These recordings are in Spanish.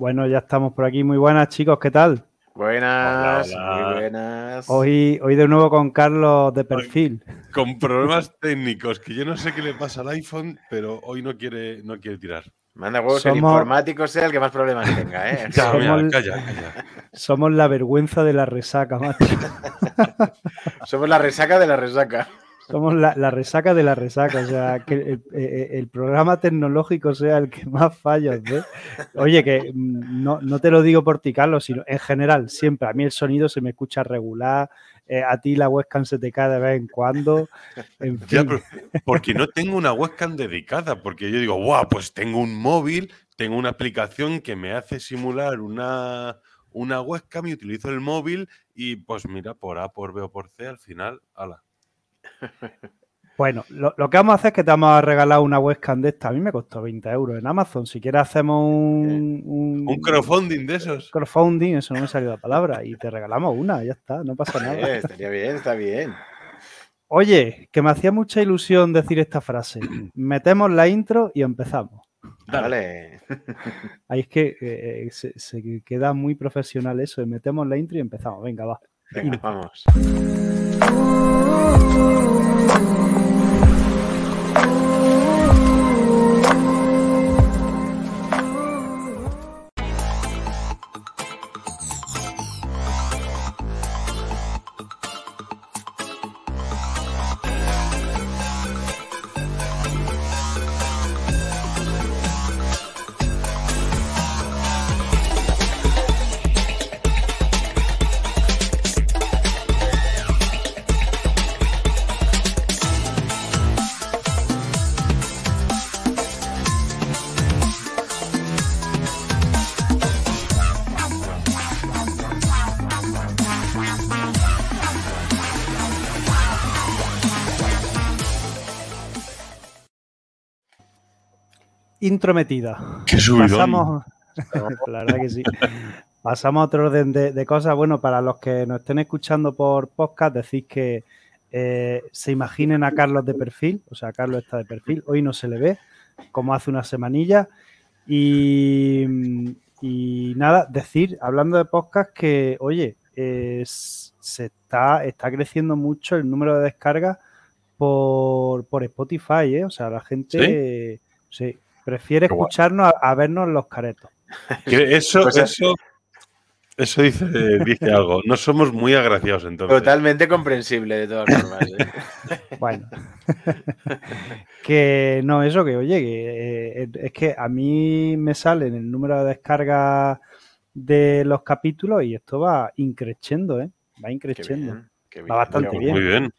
Bueno, ya estamos por aquí. Muy buenas, chicos, ¿qué tal? Buenas, muy buenas. Hoy, hoy de nuevo con Carlos de perfil. Con problemas técnicos, que yo no sé qué le pasa al iPhone, pero hoy no quiere, no quiere tirar. Manda huevos que el informático sea el que más problemas tenga, ¿eh? somos, calla, calla. Somos la vergüenza de la resaca, macho. somos la resaca de la resaca. Somos la, resaca de la resaca, o sea, que el, eh, eh, programa tecnológico sea el que más fallos ve. Oye, que mm, no, no, te lo digo por ti, Carlos, sino en general, siempre. A mí el sonido se me escucha regular, eh, a ti la webcam se te cae de vez en cuando. porque no tengo una webcam dedicada, porque yo digo, guau, pues tengo un móvil, tengo una aplicación que me hace simular una, una webcam y utilizo el móvil y pues mira, por A, por B o por C, al final, ala. Bueno, lo, que vamos a hacer es que te vamos a regalar una webcam de esta. A mí me costó 20 euros en Amazon. Si quieres hacemos un... Un, crowdfunding de esos. Crowdfunding, eso no me salió la palabra. Y te regalamos una, ya está, no pasa nada. estaría bien, está bien. Oye, que me hacía mucha ilusión decir esta frase. Metemos la intro y empezamos. Dale. Ahí es que eh, se, se, queda muy profesional eso. Metemos la intro y empezamos. Venga, va. Venga, vamos. Ooh. Intrometida. Qué Pasamos, la verdad que sí. Pasamos a otro orden de, cosas. Bueno, para los que nos estén escuchando por podcast, decís que eh, se imaginen a Carlos de perfil, o sea, Carlos está de perfil, hoy no se le ve, como hace una semanilla. Y, nada, decir, hablando de podcast, que, oye, se está, está creciendo mucho el número de descargas por, Spotify, ¿eh? O sea, la gente... sí Prefiere escucharnos a, vernos los caretos. Eso, pues eso, eso dice, dice algo. No somos muy agraciados entonces. Totalmente comprensible de todas formas. ¿eh? bueno. que no, eso que, oye, que, eh, es que a mí me sale en el número de descargas de los capítulos y esto va increciendo, ¿eh? Va increciendo. va bastante bien. Muy bien.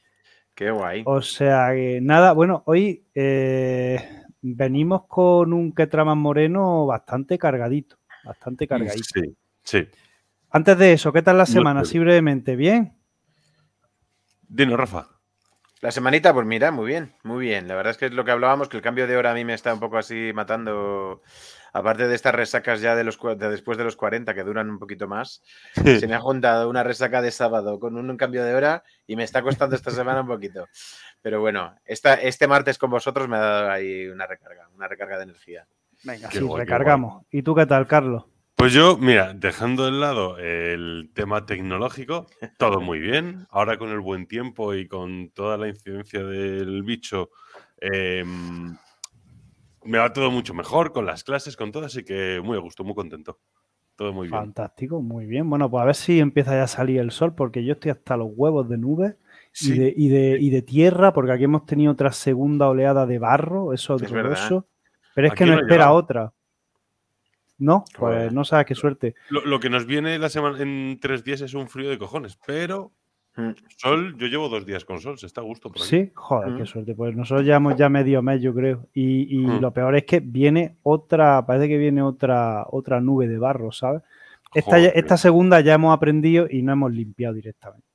Qué guay. O sea, que nada, bueno, hoy eh, venimos con un Ketraman Moreno bastante cargadito, bastante cargadito. Sí, sí. Antes de eso, ¿qué tal la semana? Así brevemente, ¿bien? Dino, Rafa. La semanita, pues mira, muy bien, muy bien. La verdad es que es lo que hablábamos, que el cambio de hora a mí me está un poco así matando. Aparte de estas resacas ya de los de después de los 40 que duran un poquito más, se me ha juntado una resaca de sábado con un, cambio de hora y me está costando esta semana un poquito. Pero bueno, esta, este martes con vosotros me ha dado ahí una recarga, una recarga de energía. Venga, sí, recargamos. ¿Y tú qué tal, Carlos? Pues yo, mira, dejando de lado el tema tecnológico, todo muy bien. Ahora con el buen tiempo y con toda la incidencia del bicho, em, me va todo mucho mejor con las clases, con todo, así que muy a gusto, muy contento. Todo muy bien. Fantástico, muy bien. Bueno, pues a ver si empieza ya a salir el sol, porque yo estoy hasta los huevos de nubes y, de, y, de, y, de, tierra, porque aquí hemos tenido otra segunda oleada de barro, eso es horroroso. Pero es que no espera otra. No, pues no sabes qué suerte. Lo, que nos viene la semana en tres días es un frío de cojones, pero mm. sol, yo llevo dos días con sol, se está a gusto por Sí, joder, qué mm. suerte. Pues nosotros llevamos ya medio mes, yo creo. Y, y mm. lo peor es que viene otra, parece que viene otra, otra nube de barro, ¿sabes? Esta, esta segunda ya hemos aprendido y no hemos limpiado directamente.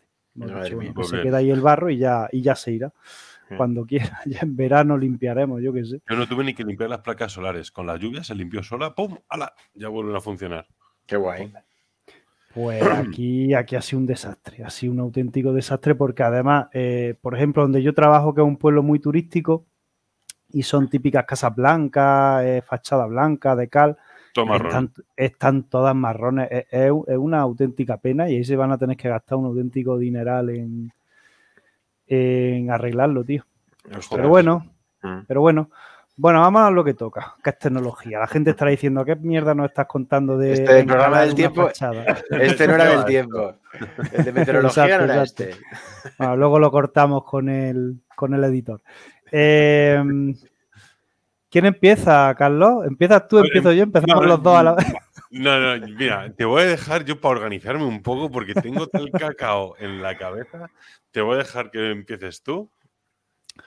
Pues se queda ahí el barro y ya, y ya se irá. Cuando quiera, ya en verano limpiaremos, yo qué sé. Yo no tuve ni que limpiar las placas solares. Con la lluvia se limpió sola, ¡pum! ¡Hala! Ya vuelven a funcionar. Qué guay. Pues aquí, aquí ha sido un desastre, ha sido un auténtico desastre porque además, eh, por ejemplo, donde yo trabajo, que es un pueblo muy turístico, y son típicas casas blancas, eh, fachada blanca, de cal, Están, todas marrones. Es, una auténtica pena y ahí se van a tener que gastar un auténtico dineral en, en arreglarlo, tío. Pero bueno, mm. pero bueno. Bueno, vamos a lo que toca, que es tecnología. La gente estará diciendo, ¿qué mierda nos estás contando de... Este programa del tiempo, este no era del tiempo. El de meteorología no era este. Bueno, luego lo cortamos con el, con el editor. Eh, ¿Quién empieza, Carlos? ¿Empiezas tú, empiezo yo? Empezamos los dos a la vez. No, no, mira, te voy a dejar yo para organizarme un poco porque tengo tal cacao en la cabeza. Te voy a dejar que empieces tú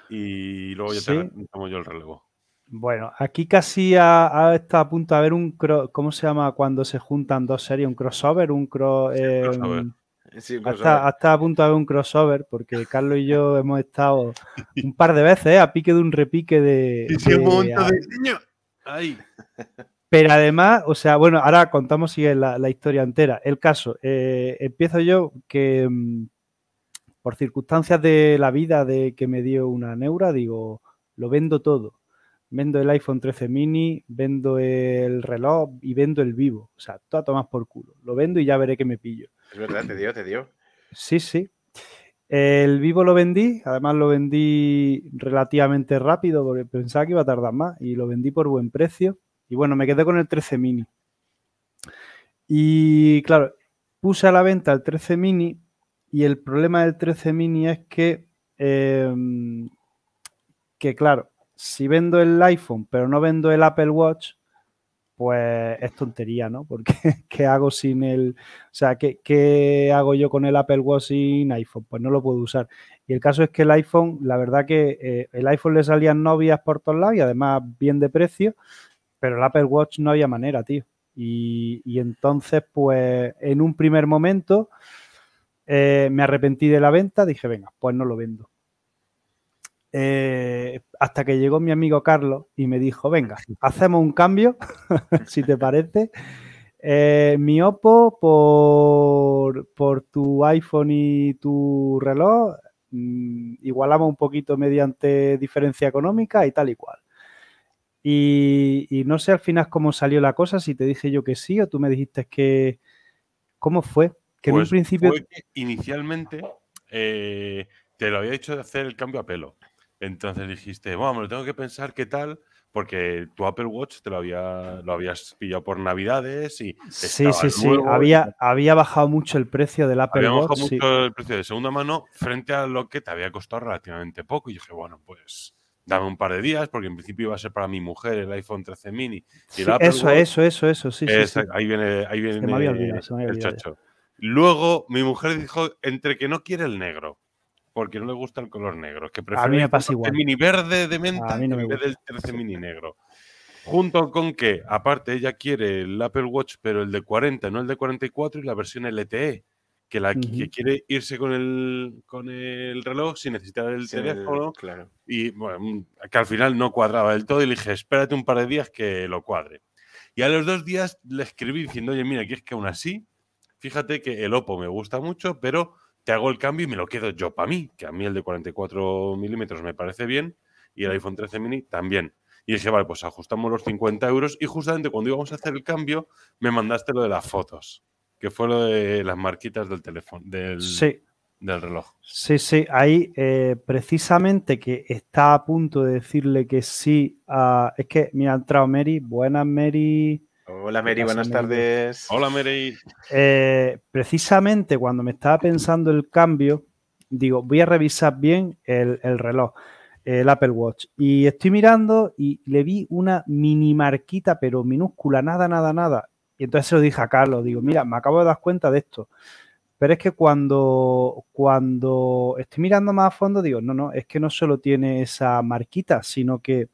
y luego ya te tomo yo el relevo. Bueno, aquí casi ha, está a punto de haber un. ¿Cómo se llama cuando se juntan dos series? ¿Un crossover? Un cross. Em, hasta, a punto de haber un crossover, porque Carlos y yo hemos estado un par de veces ¿eh? a pique de un repique de. Pero además, o sea, bueno, ahora contamos si la, la historia entera. El caso, eh, empiezo yo que mm, por circunstancias de la vida de que me dio una neura, digo, lo vendo todo vendo el iPhone 13 mini, vendo el reloj y vendo el vivo. O sea, todo a tomar por culo. Lo vendo y ya veré que me pillo. Es verdad, te dio, te dio. Sí, sí. El vivo lo vendí, además lo vendí relativamente rápido porque pensaba que iba a tardar más y lo vendí por buen precio. Y bueno, me quedé con el 13 mini. Y claro, puse a la venta el 13 mini y el problema del 13 mini es que, em, que claro, si vendo el iPhone pero no vendo el Apple Watch, pues es tontería, ¿no? Porque ¿qué hago sin el... O sea, ¿qué, hago yo con el Apple Watch sin iPhone? Pues no lo puedo usar. Y el caso es que el iPhone, la verdad que eh, el iPhone le salían novias por todos lados y además bien de precio, pero el Apple Watch no había manera, tío. Y, entonces, pues en un primer momento eh, me arrepentí de la venta, dije, venga, pues no lo vendo. Eh, hasta que llegó mi amigo Carlos y me dijo, venga, hacemos un cambio, si te parece. Eh, mi Oppo por, por, tu iPhone y tu reloj, mm, igualamos un poquito mediante diferencia económica y tal y cual. Y, no sé al final cómo salió la cosa, si te dije yo que sí o tú me dijiste que... ¿Cómo fue? Que en un pues principio... inicialmente eh, te lo había dicho de hacer el cambio a pelo. Entonces dijiste, bueno, me lo tengo que pensar qué tal, porque tu Apple Watch te lo, había, lo habías pillado por Navidades y... Sí, sí, sí, había, había bajado mucho el precio del Apple había Watch. Había bajado mucho el precio de segunda mano frente a lo que te había costado relativamente poco. Y dije, bueno, pues dame un par de días, porque en principio iba a ser para mi mujer el iPhone 13 mini. Y eso, eso, eso, eso, sí, sí, Ahí viene, ahí viene el chacho. Luego mi mujer dijo, entre que no quiere el negro porque no le gusta el color negro. Que a mí me pasa igual. El mini verde de menta en vez del 13 mini negro. Junto con que, aparte, ella quiere el Apple Watch, pero el de 40, no el de 44, y la versión LTE, que, la, que quiere irse con el, con el reloj sin necesitar el teléfono. claro. Y bueno, que al final no cuadraba del todo, y le dije, espérate un par de días que lo cuadre. Y a los dos días le escribí diciendo, oye, mira, que es que aún así, fíjate que el Oppo me gusta mucho, pero te hago el cambio y me lo quedo yo para mí, que a mí el de 44 milímetros me parece bien y el iPhone 13 mini también. Y dije, vale, pues ajustamos los 50 euros y justamente cuando íbamos a hacer el cambio me mandaste lo de las fotos, que fue lo de las marquitas del teléfono, del, del reloj. Sí, sí, ahí eh, precisamente que está a punto de decirle que sí, es que me ha entrado Mary, buenas Mary. Hola Mary, buenas tardes. Hola Mary. Eh, precisamente cuando me estaba pensando el cambio, digo, voy a revisar bien el, reloj, el Apple Watch. Y estoy mirando y le vi una mini marquita, pero minúscula, nada, nada, nada. Y entonces se lo dije a Carlos, digo, mira, me acabo de dar cuenta de esto. Pero es que cuando, cuando estoy mirando más a fondo, digo, no, no, es que no solo tiene esa marquita, sino que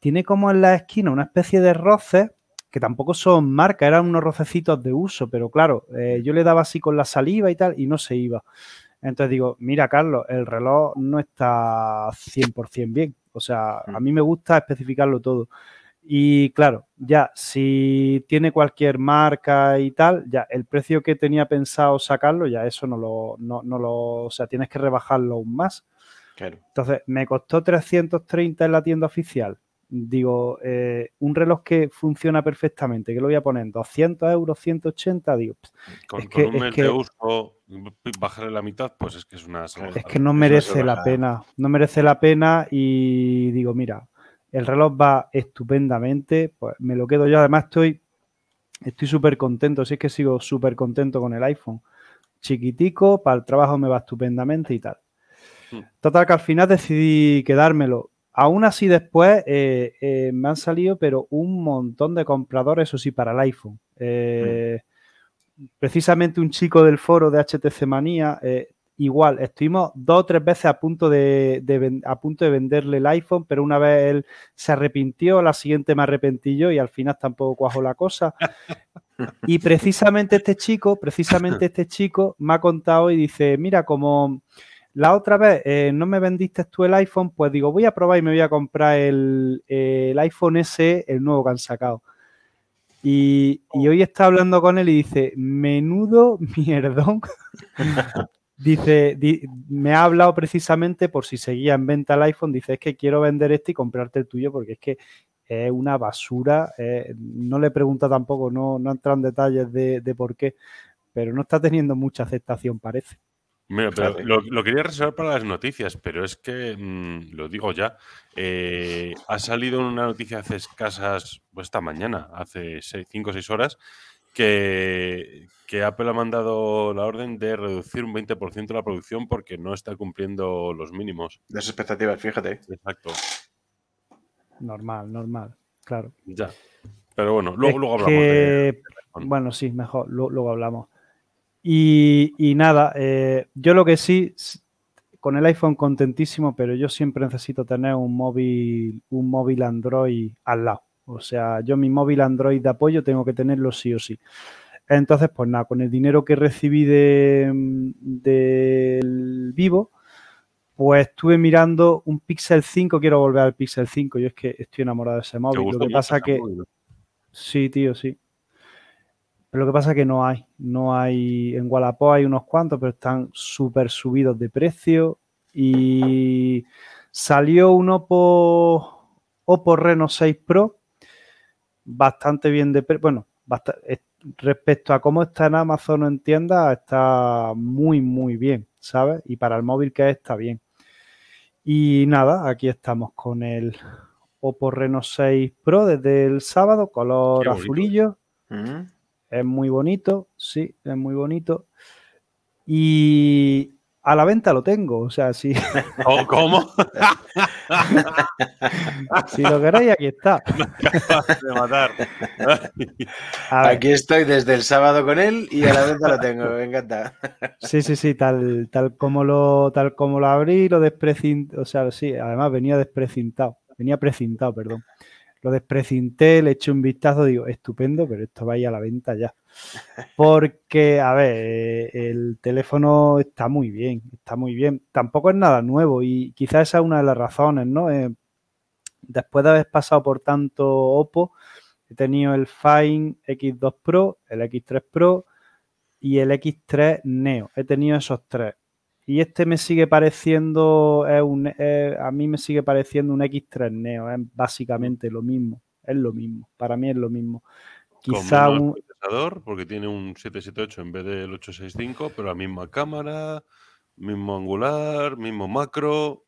tiene como en la esquina una especie de roce que tampoco son marcas, eran unos rocecitos de uso, pero claro, eh, yo le daba así con la saliva y tal y no se iba. Entonces digo, mira Carlos, el reloj no está 100% bien. O sea, a mm. mí me gusta especificarlo todo. Y claro, ya si tiene cualquier marca y tal, ya el precio que tenía pensado sacarlo, ya eso no lo, no, no lo, o sea, tienes que rebajarlo aún más. Entonces, me costó 330 en la tienda oficial digo, eh, un reloj que funciona perfectamente, que lo voy a poner en 200 euros, 180, digo, con, es que, un mes de uso, bajarle la mitad, pues es que es una... Es que no merece la pena, no merece la pena y digo, mira, el reloj va estupendamente, pues me lo quedo yo, además estoy estoy súper contento, si es que sigo súper contento con el iPhone. Chiquitico, para el trabajo me va estupendamente y tal. Hmm. Total que al final decidí quedármelo. Aún así después eh, eh, me han salido, pero un montón de compradores, eso sí, para el iPhone. Eh, precisamente un chico del foro de HTC Manía, igual, estuvimos dos o tres veces a punto de, a punto de venderle el iPhone, pero una vez él se arrepintió, la siguiente me arrepentí yo y al final tampoco cuajó la cosa. Y precisamente este chico, precisamente este chico me ha contado y dice, mira, como la otra vez eh, no me vendiste tú el iPhone, pues digo, voy a probar y me voy a comprar el, iPhone S, el nuevo que han sacado. Y, hoy está hablando con él y dice, menudo mierdón. dice, me ha hablado precisamente por si seguía en venta el iPhone, dice, es que quiero vender este y comprarte el tuyo porque es que es una basura. Eh, no le pregunta tampoco, no, no entra en detalles de, de por qué, pero no está teniendo mucha aceptación, parece. Mira, pero lo, quería reservar para las noticias, pero es que, mm, lo digo ya, eh, ha salido una noticia hace escasas, pues esta mañana, hace 5 o 6 horas, que, que, Apple ha mandado la orden de reducir un 20% la producción porque no está cumpliendo los mínimos. Las expectativas, fíjate. Exacto. Normal, normal, claro. Ya. Pero bueno, luego, luego hablamos de... Bueno, sí, mejor, luego hablamos. Y, nada, eh, yo lo que sí, con el iPhone contentísimo, pero yo siempre necesito tener un móvil, un móvil Android al lado. O sea, yo mi móvil Android de apoyo tengo que tenerlo sí o sí. Entonces, pues nada, con el dinero que recibí del de, Vivo, pues estuve mirando un Pixel 5, quiero volver al Pixel 5, yo es que estoy enamorado de ese móvil. Lo que pasa que... Sí, tío, sí lo que pasa es que no hay. No hay. En Wallapop hay unos cuantos, pero están súper subidos de precio. Y salió un Oppo, Oppo Reno 6 Pro. Bastante bien de precio. Bueno, respecto a cómo está en Amazon o en tienda, está muy, muy bien, ¿sabes? Y para el móvil que es, está bien. Y nada, aquí estamos con el Oppo Reno 6 Pro desde el sábado, color azulillo. Mm. Es muy bonito, sí, es muy bonito. Y a la venta lo tengo, o sea, sí. ¿Cómo? si lo queréis, aquí está. de matar. Aquí estoy desde el sábado con él y a la venta lo tengo, me encanta. Sí, sí, sí, tal, tal como lo, tal como lo abrí, lo desprecinté, o sea, sí, además venía desprecintado, venía precintado, perdón. Lo desprecinté, le eché un vistazo, digo, estupendo, pero esto va a ir a la venta ya. Porque, a ver, eh, el teléfono está muy bien, está muy bien. Tampoco es nada nuevo y quizás esa es una de las razones, ¿no? Eh, después de haber pasado por tanto Oppo, he tenido el Fine X2 Pro, el X3 Pro y el X3 Neo. He tenido esos tres. Y este me sigue pareciendo, es un, a mí me sigue pareciendo un X3 Neo, es básicamente lo mismo, es lo mismo, para mí es lo mismo. Quizá un procesador, porque tiene un 778 en vez del 865, pero la misma cámara, mismo angular, mismo macro.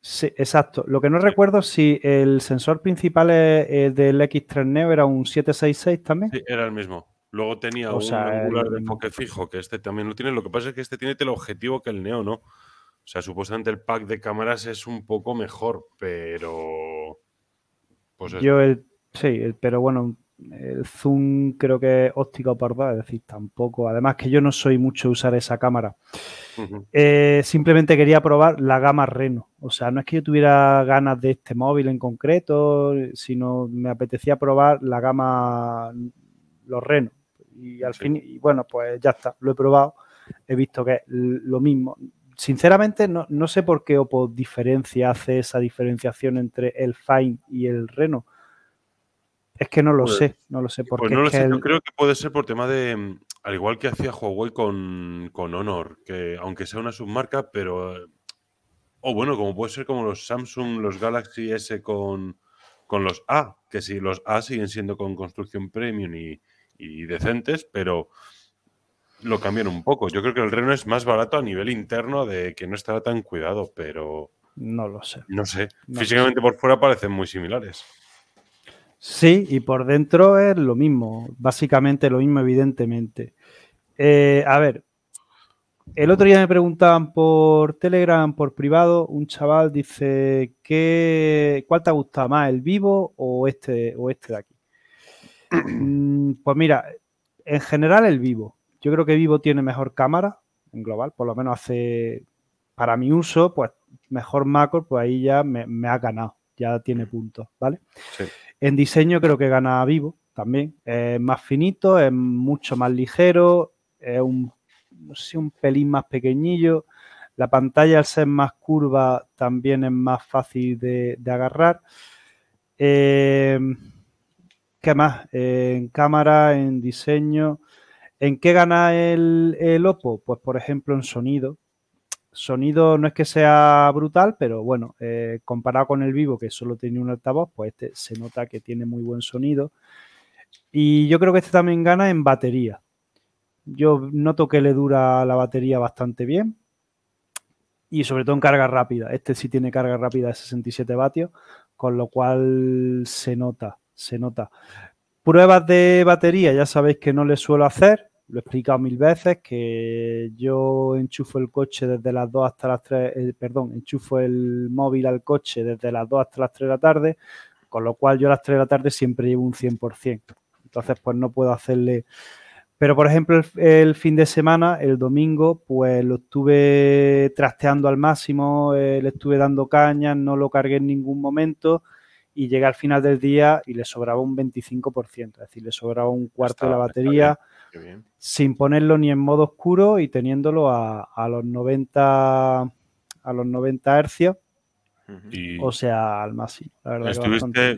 Sí, exacto. Lo que no recuerdo si el sensor principal del X3 Neo era un 766 también. Sí, era el mismo. Luego tenía un angular de enfoque fijo, que este también lo tiene. Lo que pasa es que este tiene el objetivo que el Neo no. O sea, supuestamente el pack de cámaras es un poco mejor, pero. Pues Yo el. Sí, pero bueno, el zoom creo que es óptico por dos, es decir, tampoco. Además, que yo no soy mucho usar esa cámara. Eh, simplemente quería probar la gama Reno. O sea, no es que yo tuviera ganas de este móvil en concreto, sino me apetecía probar la gama, los Reno y al fin, y bueno, pues ya está, lo he probado, he visto que es lo mismo. Sinceramente, no, no sé por qué Oppo diferencia, hace esa diferenciación entre el Fine y el Reno. Es que no lo pues, sé, no lo sé. Porque pues no lo sé, yo creo que puede ser por tema de, mm, al igual que hacía Huawei con, con Honor, que aunque sea una submarca, pero... O bueno, como puede ser como los Samsung, los Galaxy S con, con los A, que sí, los A siguen siendo con construcción premium y, y decentes, pero lo cambian un poco. Yo creo que el Reno es más barato a nivel interno de que no estaba tan cuidado, pero... No lo sé. No sé. Físicamente por fuera parecen muy similares. Sí, y por dentro es lo mismo, básicamente lo mismo, evidentemente. Eh, a ver, el otro día me preguntaban por Telegram, por privado, un chaval dice, ¿qué, ¿cuál te ha gustado más, el vivo o este, o este de aquí? Mm, pues mira, en general el vivo. Yo creo que Vivo tiene mejor cámara en global, por lo menos hace, para mi uso, pues mejor macro, pues ahí ya me, ha ganado, ya tiene puntos, ¿vale? En diseño creo que gana Vivo también, es más finito, es mucho más ligero, es un, no sé, un pelín más pequeñillo, la pantalla al ser más curva también es más fácil de, agarrar. Eh, ¿Qué más? en cámara, en diseño. ¿En qué gana el, Oppo? Pues por ejemplo en sonido. Sonido no es que sea brutal, pero bueno, eh, comparado con el Vivo, que solo tiene un altavoz, pues este se nota que tiene muy buen sonido. Y yo creo que este también gana en batería. Yo noto que le dura la batería bastante bien. Y sobre todo en carga rápida. Este sí tiene carga rápida de 67 vatios, con lo cual se nota, se nota. Pruebas de batería, ya sabéis que no le suelo hacer, lo he explicado mil veces, que yo enchufo el coche desde las 2 hasta las 3, eh, perdón, enchufo el móvil al coche desde las 2 hasta las 3 de la tarde, con lo cual yo a las 3 de la tarde siempre llevo un 100%. Entonces, pues no puedo hacerle... Pero, por ejemplo, el, fin de semana, el domingo, pues lo estuve trasteando al máximo, eh, le estuve dando cañas, no lo cargué en ningún momento y llegué al final del día y le sobraba un 25%, es decir, le sobraba un cuarto de la batería sin ponerlo ni en modo oscuro y teniéndolo a, los 90 a los 90 hercios. o sea, al máximo.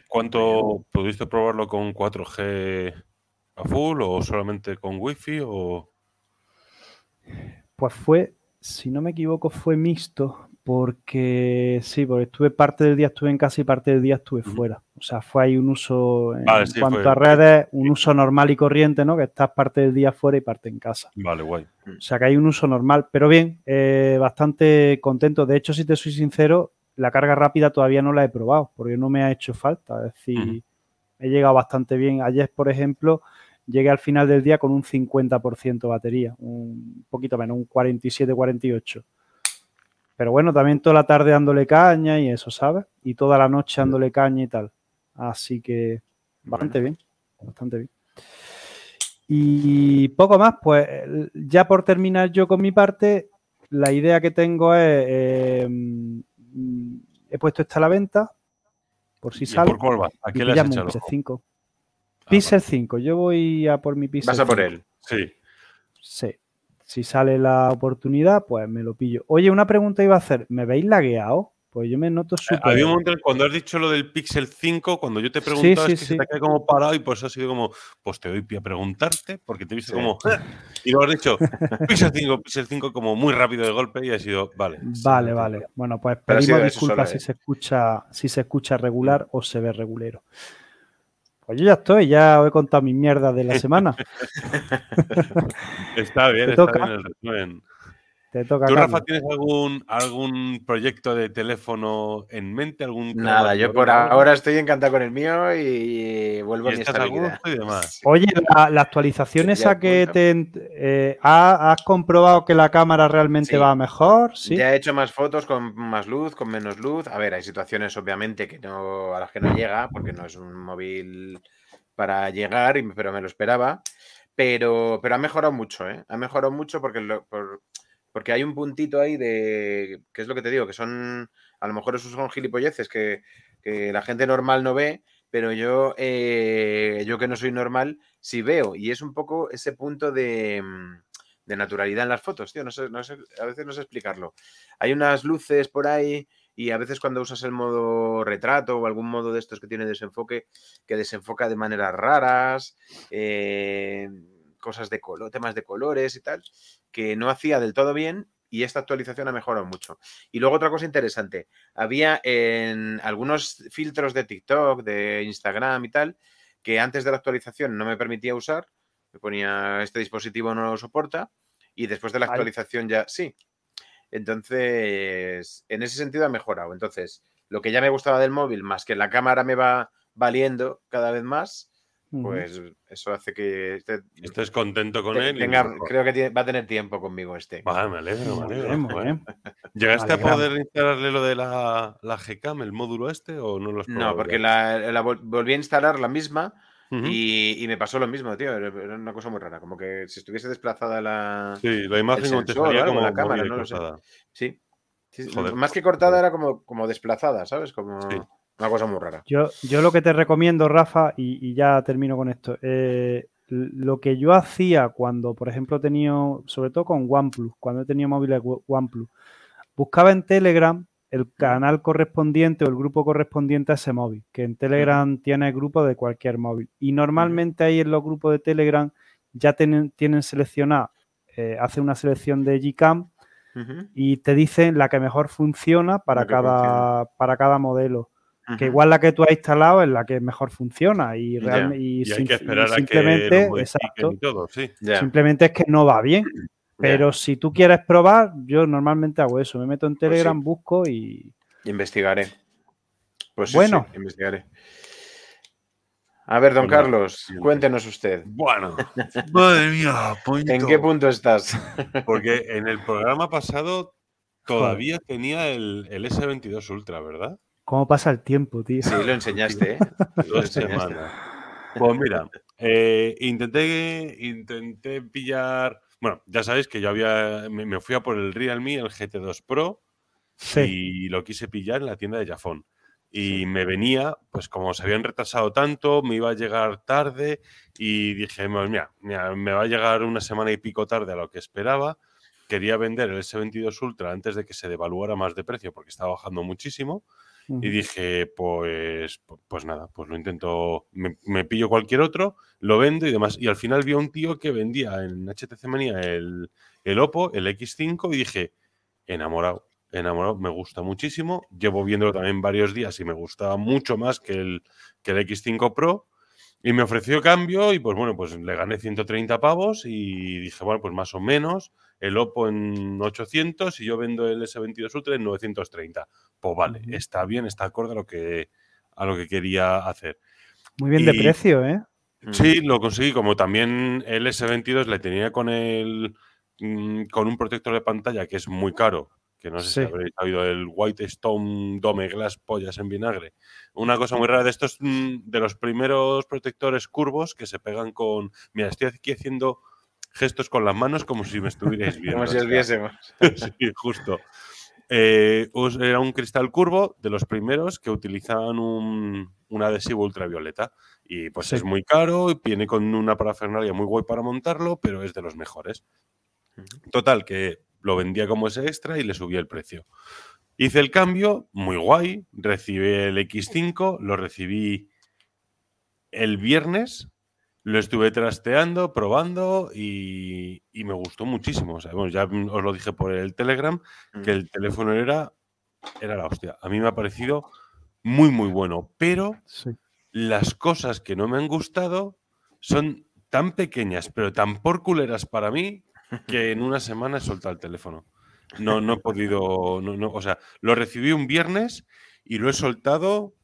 ¿Cuánto pudiste probarlo con 4G a full o solamente con Wi-Fi? O... Pues fue, si no me equivoco, fue mixto, porque sí, porque estuve parte del día estuve en casa y parte del día estuve fuera. O sea, fue ahí un uso, en cuanto a redes, un uso normal y corriente, ¿no? Que estás parte del día fuera y parte en casa. Vale, guay. O sea, que hay un uso normal, pero bien, eh, bastante contento. De hecho, si te soy sincero, la carga rápida todavía no la he probado, porque no me ha hecho falta. Es decir, he llegado bastante bien. Ayer, por ejemplo, llegué al final del día con un 50% batería, un poquito menos, un 47-48. Pero bueno, también toda la tarde dándole caña y eso, ¿sabes? Y toda la noche dándole caña y tal. Así que bastante bien, bastante bien. Y poco más, pues ya por terminar yo con mi parte, la idea que tengo es, eh, mm, he puesto esta a la venta, por si sale. ¿Por cuál va? ¿A qué le has echado? Pixel 5. Ah, Pixel 5, yo voy a por mi Pixel Vas a por él. Sí. Sí si sale la oportunidad, pues me lo pillo. Oye, una pregunta iba a hacer. ¿Me veis lagueado? Pues yo me noto súper. Había un momento cuando has dicho lo del Pixel 5, cuando yo te preguntaba, es que se te quedado como parado y por eso ha sido como, pues te doy pie a preguntarte, porque te he visto como. y luego has dicho Pixel 5, Pixel 5, como muy rápido de golpe y ha sido, vale. Vale, vale. Bueno, pues pedimos disculpas si, se escucha, si se escucha regular o se ve regulero. Pues yo ya estoy, ya os he contado mi mierda de la semana. está bien, está bien el resumen. Te toca, ¿Tú, Rafa, tienes algún, algún proyecto de teléfono en mente? Algún Nada, yo por ahora estoy encantado con el mío y vuelvo a mi estabilidad. Y demás. Oye, la, actualización esa que te... Eh, ¿Has comprobado que la cámara realmente va mejor? ¿Sí? Ya he hecho más fotos con más luz, con menos luz. A ver, hay situaciones obviamente que no, a las que no llega, porque no es un móvil para llegar, pero me lo esperaba. Pero, pero ha mejorado mucho, ¿eh? Ha mejorado mucho porque lo, por, porque hay un puntito ahí de, ¿qué es lo que te digo? Que son, a lo mejor esos son gilipolleces que, la gente normal no ve, pero yo, eh, yo que no soy normal, sí veo. Y es un poco ese punto de, mm, de naturalidad en las fotos, tío. No sé, no sé, a veces no sé explicarlo. Hay unas luces por ahí y a veces cuando usas el modo retrato o algún modo de estos que tiene desenfoque, que desenfoca de maneras raras. Eh, cosas de color, temas de colores y tal, que no hacía del todo bien y esta actualización ha mejorado mucho. Y luego otra cosa interesante, había en algunos filtros de TikTok, de Instagram y tal, que antes de la actualización no me permitía usar, me ponía este dispositivo no lo soporta y después de la actualización ya sí. Entonces, en ese sentido ha mejorado. Entonces, lo que ya me gustaba del móvil, más que la cámara me va valiendo cada vez más, pues eso hace que estés contento con él. creo que va a tener tiempo conmigo este. Vale, me alegro, me alegro. ¿Llegaste a poder instalarle lo de la, la GCAM, el módulo este, o no lo has No, porque la, volví a instalar la misma y, me pasó lo mismo, tío. Era una cosa muy rara, como que si estuviese desplazada la. Sí, la imagen te como la cámara, no lo sé. Sí. Más que cortada era como, como desplazada, ¿sabes? Como. Una cosa muy rara. Yo, yo lo que te recomiendo, Rafa, y, ya termino con esto, eh, lo que yo hacía cuando, por ejemplo, he tenido, sobre todo con OnePlus, cuando he tenido móviles OnePlus, buscaba en Telegram el canal correspondiente o el grupo correspondiente a ese móvil, que en Telegram tiene grupo de cualquier móvil. Y normalmente ahí en los grupos de Telegram ya tienen, tienen seleccionado, eh, hace una selección de Gcam y te dicen la que mejor funciona para, cada, para cada modelo que igual la que tú has instalado es la que mejor funciona y, realmente hay que esperar simplemente, simplemente es que no va bien. Pero si tú quieres probar, yo normalmente hago eso, me meto en pues Telegram, busco y... Investigaré. Pues bueno, investigaré. A ver, don Carlos, cuéntenos usted. Bueno, madre mía, ¿en qué punto estás? Porque en el programa pasado todavía tenía el, el S22 Ultra, ¿verdad? ¿Cómo pasa el tiempo, tío? Sí, lo enseñaste, ¿eh? Dos semanas. Pues mira, eh, intenté, intenté pillar. Bueno, ya sabéis que yo había. Me, fui a por el Realme, el GT2 Pro. Y lo quise pillar en la tienda de Jafón. Y me venía, pues como se habían retrasado tanto, me iba a llegar tarde. Y dije, pues mira, mira, me va a llegar una semana y pico tarde a lo que esperaba. Quería vender el S22 Ultra antes de que se devaluara más de precio porque estaba bajando muchísimo. Y dije, pues, pues nada, pues lo intento, me, pillo cualquier otro, lo vendo y demás. Y al final vi a un tío que vendía en HTC Manía el, el Oppo, el X5, y dije, enamorado, enamorado, me gusta muchísimo. Llevo viéndolo también varios días y me gustaba mucho más que el, que el X5 Pro. Y me ofreció cambio y pues bueno, pues le gané 130 pavos y dije, bueno, pues más o menos el Oppo en 800 y yo vendo el S22 Ultra en 930. Pues vale, está bien, está acorde a lo que, a lo que quería hacer. Muy bien de precio, ¿eh? Sí, lo conseguí. Como también el S22 le tenía con el mm, con un protector de pantalla que es muy caro, que no sé si habréis oído el White Stone Dome Glass Pollas en vinagre. Una cosa muy rara de estos, mm, de los primeros protectores curvos que se pegan con. Mira, estoy aquí haciendo gestos con las manos como si me estuvierais viendo. como si os viésemos. sí, justo. Eh, era un cristal curvo de los primeros que utilizaban un, adhesivo ultravioleta. Y pues es muy caro y viene con una parafernalia muy guay para montarlo, pero es de los mejores. Total, que lo vendía como ese extra y le subí el precio. Hice el cambio, muy guay, recibí el X5, lo recibí el viernes lo estuve trasteando, probando y, me gustó muchísimo. ya os lo dije por el Telegram, que mm. el teléfono era, era la hostia. A mí me ha parecido muy, muy bueno, pero las cosas que no me han gustado son tan pequeñas, pero tan por culeras para mí, que en una semana he soltado el teléfono. No, no he podido, no, no, o sea, lo recibí un viernes y lo he soltado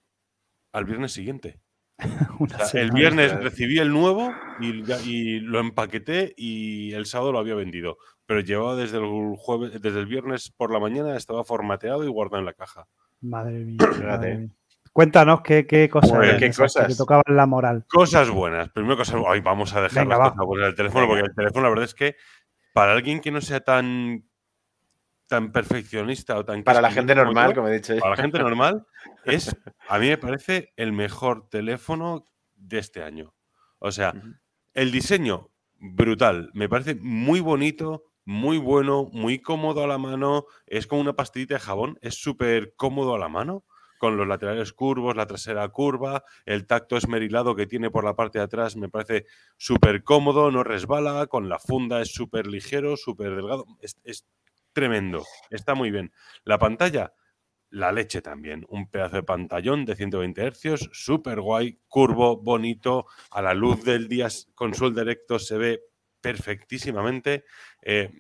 al viernes siguiente el viernes recibí el nuevo y, lo empaqueté y el sábado lo había vendido. Pero llevaba desde el jueves, desde el viernes por la mañana, estaba formateado y guardado en la caja. Madre mía. Cuéntanos qué, qué cosas, ¿qué cosas? que tocaban la moral. Cosas buenas. Primero cosas. Ay, vamos a dejar las cosas buenas del teléfono, porque el teléfono, la verdad es que para alguien que no sea tan tan perfeccionista o tan... Para la gente normal, como he dicho. Para la gente normal, es, a mí me parece el mejor teléfono de este año. O sea, el diseño, brutal. Me parece muy bonito, muy bueno, muy cómodo a la mano. Es como una pastillita de jabón, es súper cómodo a la mano con los laterales curvos, la trasera curva, el tacto esmerilado que tiene por la parte de atrás me parece súper cómodo, no resbala, con la funda es súper ligero, súper delgado. es, tremendo. Está muy bien. La pantalla, la leche también. Un pedazo de pantallón de 120 Hz, súper guay, curvo, bonito, a la luz del día con sol directo se ve perfectísimamente. Eh,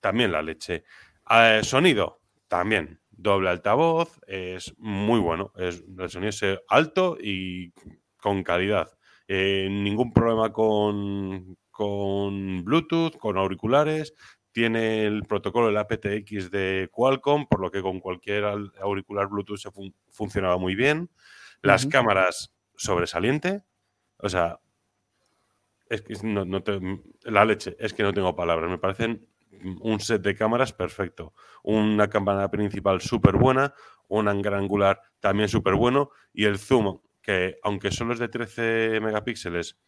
también la leche. Eh, sonido, también. Doble altavoz, es muy bueno. Es, el sonido es alto y con calidad. Eh, ningún problema con, con Bluetooth, con auriculares. Tiene el protocolo del aptX de Qualcomm, por lo que con cualquier auricular Bluetooth se funcionaba muy bien. Las cámaras sobresaliente. O sea, es que no, la leche, es que no tengo palabras. Me parecen un set de cámaras perfecto. Una cámara principal súper buena, un gran angular también súper bueno y el zoom, que aunque solo es de 13 megapíxeles,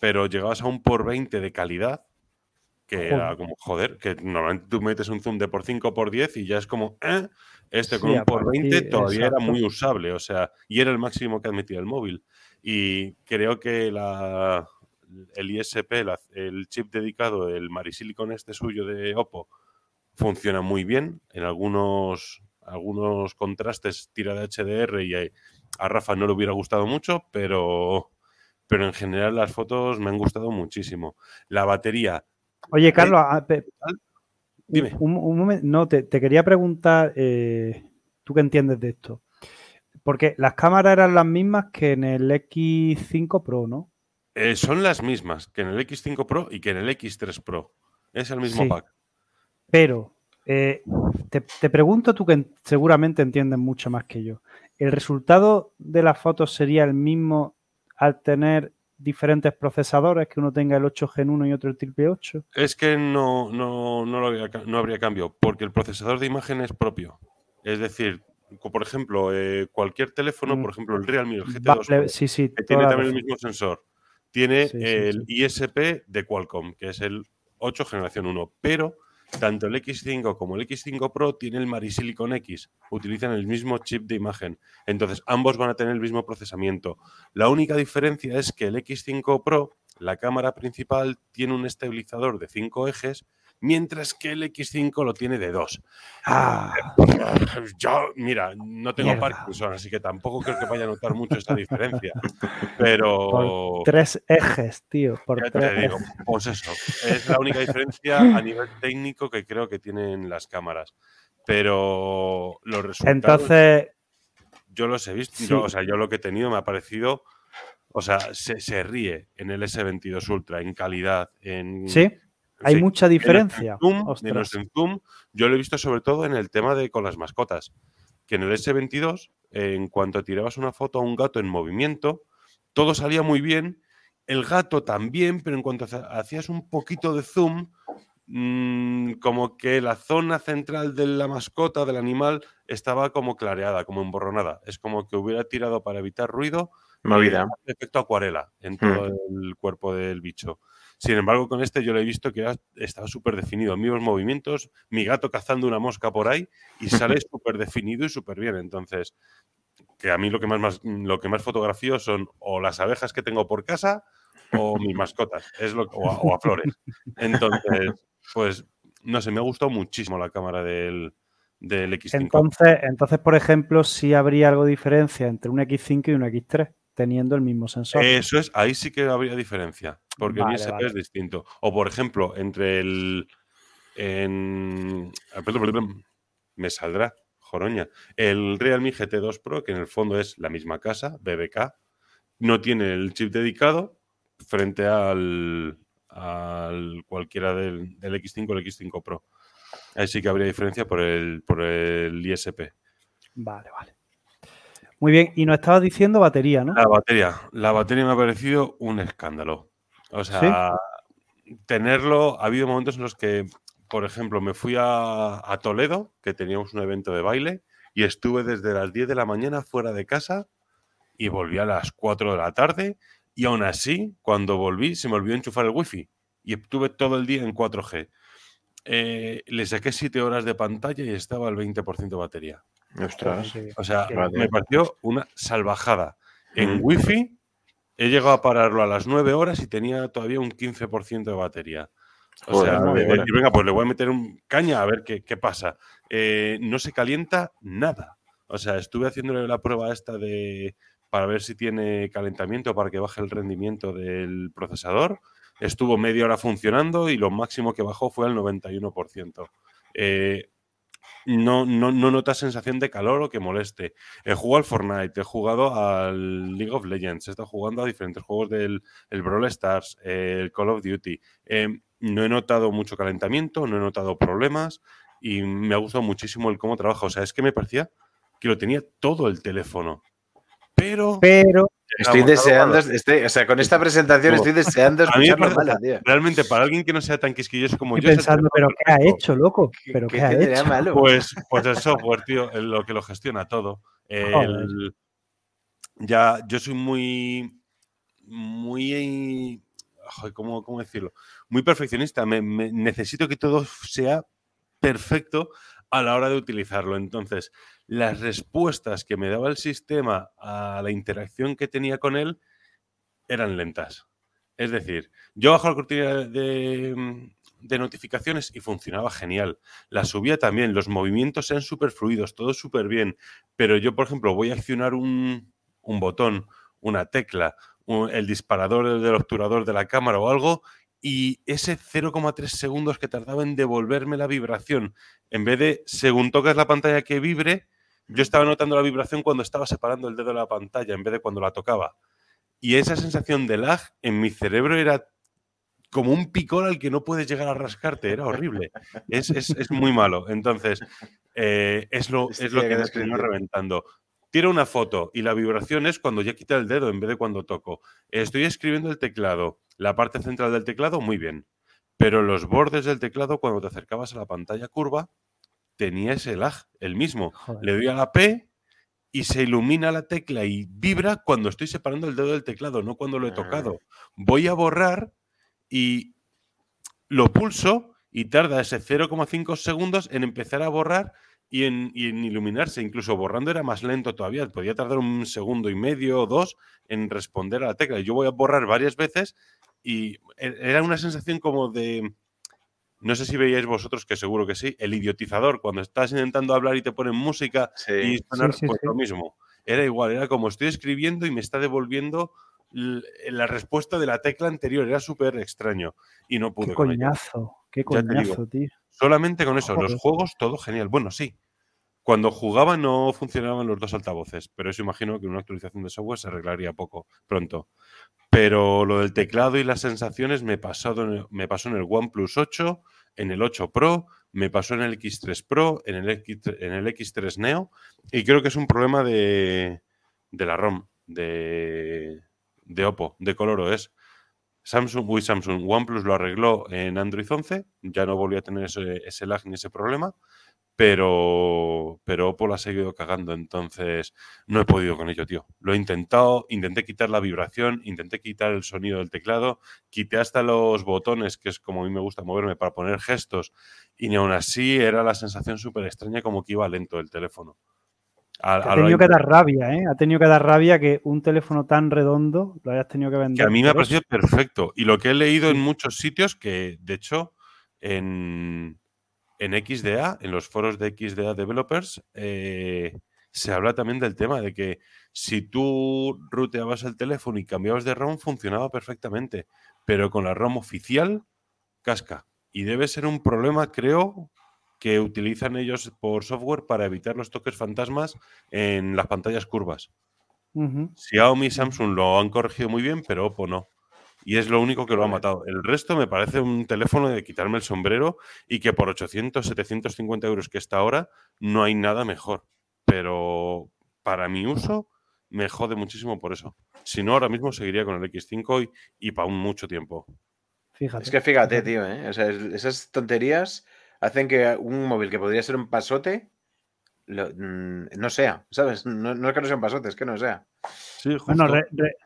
pero llegabas a un por 20 de calidad, que era como, joder, que normalmente tú metes un zoom de por 5 por 10 y ya es como, ¿eh? Este con un por 20 todavía era muy usable, o sea, y era el máximo que admitía el móvil. Y creo que la, el ISP, el chip dedicado, el Marisilicon este suyo de Oppo, funciona muy bien. En algunos, algunos contrastes tira de HDR y a, Rafa no le hubiera gustado mucho, pero, pero en general las fotos me han gustado muchísimo. La batería. Oye, Carlos, eh, Dime. Un, momento, no, te, quería preguntar, eh, ¿tú qué entiendes de esto? Porque las cámaras eran las mismas que en el X5 Pro, ¿no? Eh, son las mismas que en el X5 Pro y que en el X3 Pro. Es el mismo pack. Pero eh, te, pregunto tú que seguramente entiendes mucho más que yo. ¿El resultado de las fotos sería el mismo al tener diferentes procesadores, que uno tenga el 8 Gen 1 y otro el triple 8? Es que no, no, no, habría, cambio, porque el procesador de imagen es propio. Es decir, por ejemplo, eh, cualquier teléfono, mm. por ejemplo, el Realme, el GT2, sí, sí, que tiene también el mismo sensor tiene el ISP de Qualcomm, que es el 8 generación 1, pero tanto el X5 como el X5 Pro tienen el Marisilicon X, utilizan el mismo chip de imagen, entonces ambos van a tener el mismo procesamiento. La única diferencia es que el X5 Pro, la cámara principal, tiene un estabilizador de 5 ejes mientras que el X5 lo tiene de dos. Ah. Yo, mira, no tengo Parkinson, así que tampoco creo que vaya a notar mucho esta diferencia. Pero. tres ejes, tío. Por te digo, pues eso. Es la única diferencia a nivel técnico que creo que tienen las cámaras. Pero los resultados. Entonces. Yo los he visto, o sea, yo lo que he tenido me ha parecido. O sea, se, se ríe en el S22 Ultra, en calidad, en. Sí hay mucha diferencia. Menos en, Zoom, yo lo he visto sobre todo en el tema de con las mascotas. Que en el S22, en cuanto tirabas una foto a un gato en movimiento, todo salía muy bien. El gato también, pero en cuanto hacías un poquito de zoom, mm, como que la zona central de la mascota, del animal, estaba como clareada, como emborronada. Es como que hubiera tirado para evitar ruido. Movida. Efecto acuarela en hmm. todo el cuerpo del bicho. Sin embargo, con este yo lo he visto que estaba súper definido. Mismos movimientos, mi gato cazando una mosca por ahí y sale súper definido y súper bien. Entonces, que a mí lo que más, lo que más fotografío son o las abejas que tengo por casa o mis mascotas, es lo, o, a, flores. Entonces, pues, no sé, me ha gustado muchísimo la cámara del, del X5. Entonces, entonces, por ejemplo, sí habría algo de diferencia entre un X5 y un X3, teniendo el mismo sensor. Eso es, ahí sí que habría diferencia porque el ISP es distinto. O, por ejemplo, entre el. En, ah, me saldrá, joroña. El Realme GT2 Pro, que en el fondo es la misma casa, BBK, no tiene el chip dedicado frente al, al cualquiera del, X5 o el X5 Pro. Ahí sí que habría diferencia por el, por el ISP. Vale, vale. Muy bien, y nos estabas diciendo batería, ¿no? La batería. La batería me ha parecido un escándalo. O sea, tenerlo, ha habido momentos en los que, por ejemplo, me fui a, Toledo, que teníamos un evento de baile, y estuve desde las 10 de la mañana fuera de casa y volví a las 4 de la tarde, y aún así, cuando volví, se me olvidó enchufar el wifi y estuve todo el día en 4G. Eh, le saqué 7 horas de pantalla y estaba al 20% de batería. Ostras. O sea, me pareció una salvajada. En mm. wifi He llegado a pararlo a las 9 horas y tenía todavía un 15% de batería. O sea, venga, pues le voy a meter un caña a ver qué, pasa. Eh, no se calienta nada. O sea, estuve haciéndole la prueba esta de para ver si tiene calentamiento para que baje el rendimiento del procesador. Estuvo media hora funcionando y lo máximo que bajó fue al 91%. Eh, no, no, no sensación de calor o que moleste. He jugado al Fortnite, he jugado al League of Legends, he estado jugando a diferentes juegos del el Brawl Stars, el Call of Duty. Em, no he notado mucho calentamiento, no he notado problemas y me ha gustado muchísimo el cómo trabaja. O sea, es que me parecía que lo tenía todo el teléfono. Pero Estoy deseando, o sea, con esta presentación estoy deseando escucharlo malo, tío. Realmente, para alguien que no sea tan quisquilloso como estoy yo. pensando, pero ¿qué ha hecho, loco? ¿Pero qué, ha hecho? Malo? Pues, pues el software, tío, lo que lo gestiona todo. ya, yo soy muy. Muy. ¿cómo, ¿Cómo decirlo? Muy perfeccionista. me, necesito que todo sea perfecto a la hora de utilizarlo. Entonces, las respuestas que me daba el sistema a la interacción que tenía con él eran lentas. Es decir, yo bajo la cortina de, notificaciones y funcionaba genial. La subía también, los movimientos eran súper fluidos, todo súper bien. Pero yo, por ejemplo, voy a accionar un, botón, una tecla, el disparador del obturador de la cámara o algo, y ese 0,3 segundos que tardaba en devolverme la vibración, en vez de según tocas la pantalla que vibre, yo estaba notando la vibración cuando estaba separando el dedo de la pantalla en vez de cuando la tocaba. Y esa sensación de lag en mi cerebro era como un picor al que no puedes llegar a rascarte, era horrible. Es, muy malo. Entonces, eh, es lo, es lo que me terminó reventando. Tiro una foto y la vibración es cuando ya quita el dedo en vez de cuando toco. Estoy escribiendo el teclado, la parte central del teclado, muy bien. Pero los bordes del teclado, cuando te acercabas a la pantalla curva, tenía ese lag, el mismo. Le doy a la P y se ilumina la tecla y vibra cuando estoy separando el dedo del teclado, no cuando lo he tocado. Ah. Voy a borrar y lo pulso y tarda ese 0,5 segundos en empezar a borrar y en, iluminarse. Incluso borrando era más lento todavía. Podía tardar un segundo y medio o dos en responder a la tecla. Yo voy a borrar varias veces y e, era una sensación como de no sé si veíais vosotros, que seguro que sí, el idiotizador, cuando estás intentando hablar y te ponen música y suena pues lo mismo. Era igual, era como estoy escribiendo y me está devolviendo la respuesta de la tecla anterior. Era súper extraño y no pude. Qué coñazo, qué coñazo, tío. Solamente con eso, los juegos, todo genial. Bueno, sí. Cuando jugaba no funcionaban los dos altavoces, pero eso imagino que una actualización de software se arreglaría poco pronto. Pero lo del teclado y las sensaciones me, pasó en el OnePlus 8, en el 8 Pro, me pasó en el X3 Pro, en el, X, en el X3 Neo, y creo que es un problema de, la ROM, de, Oppo, de color OS. Samsung, uy, Samsung, OnePlus lo arregló en Android 11, ya no volvió a tener ese lag ni ese problema, pero, pero Oppo la ha seguido cagando, entonces no he podido con ello, tío. Lo he intentado, intenté quitar la vibración, intenté quitar el sonido del teclado, quité hasta los botones, que es como a mí me gusta moverme para poner gestos, y ni aún así era la sensación súper extraña como que iba lento el teléfono. ha tenido que dar rabia, ¿eh? Ha tenido que dar rabia que un teléfono tan redondo lo hayas tenido que vender. Que a mí me ha parecido perfecto. Y lo que he leído en muchos sitios, que de hecho en en XDA, en los foros de XDA Developers, eh, se habla también del tema de que si tú ruteabas el teléfono y cambiabas de ROM, funcionaba perfectamente, pero con la ROM oficial, casca. Y debe ser un problema, creo, que utilizan ellos por software para evitar los toques fantasmas en las pantallas curvas. Xiaomi y Samsung lo han corregido muy bien, pero Oppo no y es lo único que lo ha matado. El resto me parece un teléfono de quitarme el sombrero y que por 800, 750 euros que está ahora no hay nada mejor. Pero para mi uso me jode muchísimo por eso. Si no, ahora mismo seguiría con el X5 y, para un mucho tiempo. Fíjate. Es que fíjate, tío, ¿eh? esas tonterías hacen que un móvil que podría ser un pasote mm, no sea, ¿sabes? No, no, es que no sea un pasote, es que no sea. Bueno,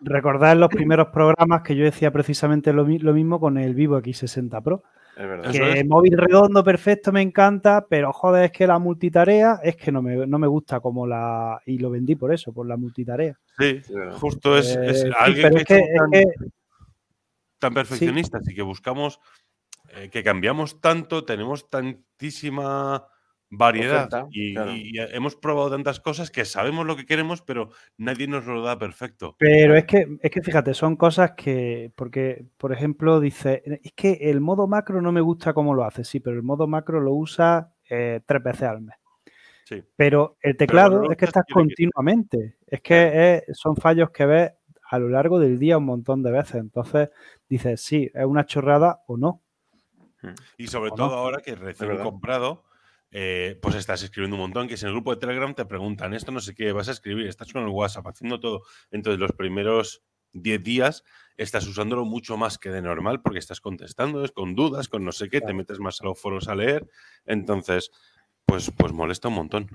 recordad en los primeros programas que yo decía precisamente lo, mismo con el Vivo X60 Pro. Es verdad. Que móvil redondo perfecto me encanta, pero joder, es que la multitarea es que no me, gusta como la. Y lo vendí por eso, por la multitarea. Sí, justo es, eh, alguien que, es tan, perfeccionista, así que buscamos eh, que cambiamos tanto, tenemos tantísima variedad y, hemos probado tantas cosas que sabemos lo que queremos, pero nadie nos lo da perfecto. Pero es que, es que fíjate, son cosas que, porque, por ejemplo, dice, es que el modo macro no me gusta cómo lo hace, sí, pero el modo macro lo usa eh, tres veces al mes. Sí. Pero el teclado es que estás continuamente, es que son fallos que ves a lo largo del día un montón de veces. Entonces dices, sí, es una chorrada o no. Y sobre todo ahora que recién comprado, eh, pues estás escribiendo un montón, que si en el grupo de Telegram te preguntan esto, no sé qué, vas a escribir, estás con el WhatsApp haciendo todo. Entonces los primeros 10 días estás usándolo mucho más que de normal porque estás contestando, es con dudas, con no sé qué, te metes más a los foros a leer. Entonces, pues, pues molesta un montón.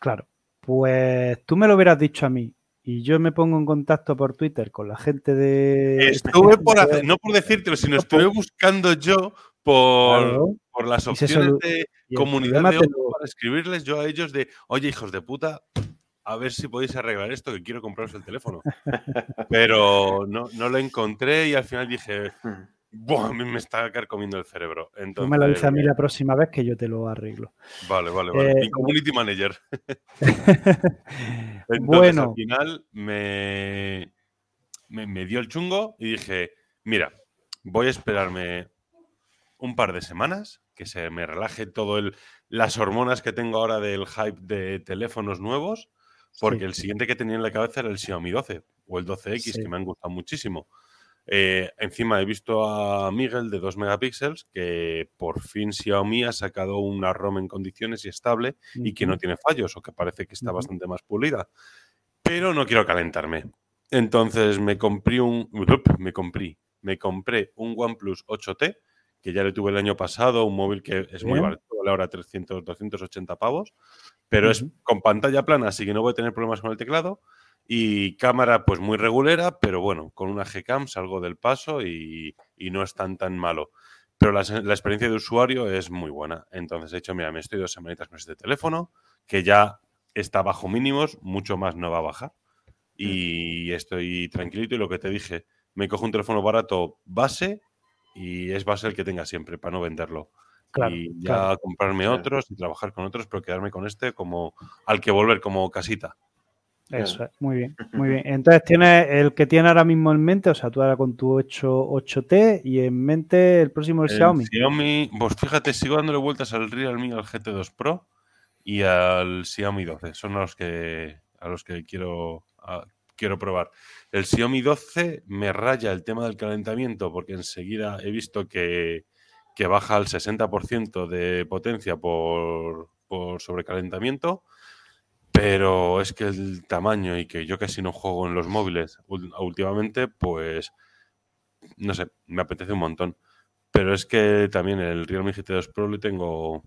Claro. Pues tú me lo hubieras dicho a mí y yo me pongo en contacto por Twitter con la gente de... Estuve por hacer, no por decírtelo, sino estuve buscando yo por, por las opciones de comunidad de para escribirles yo a ellos de, oye, hijos de puta, a ver si podéis arreglar esto, que quiero compraros el teléfono. Pero no, no lo encontré y al final dije, Buah, a mí me está carcomiendo el cerebro. Entonces, me lo dices a mí la próxima vez que yo te lo arreglo. Vale, vale, vale. Mi eh, community manager. Entonces, bueno. al final me, me, me, dio el chungo y dije, mira, voy a esperarme un par de semanas, que se me relaje todo el, las hormonas que tengo ahora del hype de teléfonos nuevos, porque el siguiente que tenía en la cabeza era el Xiaomi 12 o el 12X, que me han gustado muchísimo. Eh, encima he visto a Miguel de 2 megapíxeles que por fin Xiaomi ha sacado una ROM en condiciones y estable y que no tiene fallos o que parece que está bastante más pulida. Pero no quiero calentarme. Entonces me compré un me compré, me compré un OnePlus 8T que ya le tuve el año pasado, un móvil que es muy barato, vale ahora 300, 280 pavos, pero es con pantalla plana, así que no voy a tener problemas con el teclado. Y cámara, pues muy regulera, pero bueno, con una Gcam salgo del paso y, no es tan tan malo. Pero la, experiencia de usuario es muy buena. Entonces he dicho, mira, me estoy dos semanitas con este teléfono, que ya está bajo mínimos, mucho más no va a bajar. Y estoy tranquilito y lo que te dije, me cojo un teléfono barato base y es base el que tenga siempre para no venderlo. y ya comprarme otros y trabajar con otros, pero quedarme con este como al que volver como casita. Eso es, muy bien, muy bien. Entonces tienes el que tiene ahora mismo en mente, o sea, tú ahora con tu 8, 8T y en mente el próximo el, Xiaomi. Xiaomi, pues fíjate, sigo dándole vueltas al Realme, al GT2 Pro y al Xiaomi 12. Son los que a los que quiero, quiero probar. El Xiaomi 12 me raya el tema del calentamiento porque enseguida he visto que, que baja al 60% de potencia por, por sobrecalentamiento pero es que el tamaño y que yo casi no juego en los móviles últimamente, pues no sé, me apetece un montón. Pero es que también el Realme GT2 Pro le tengo,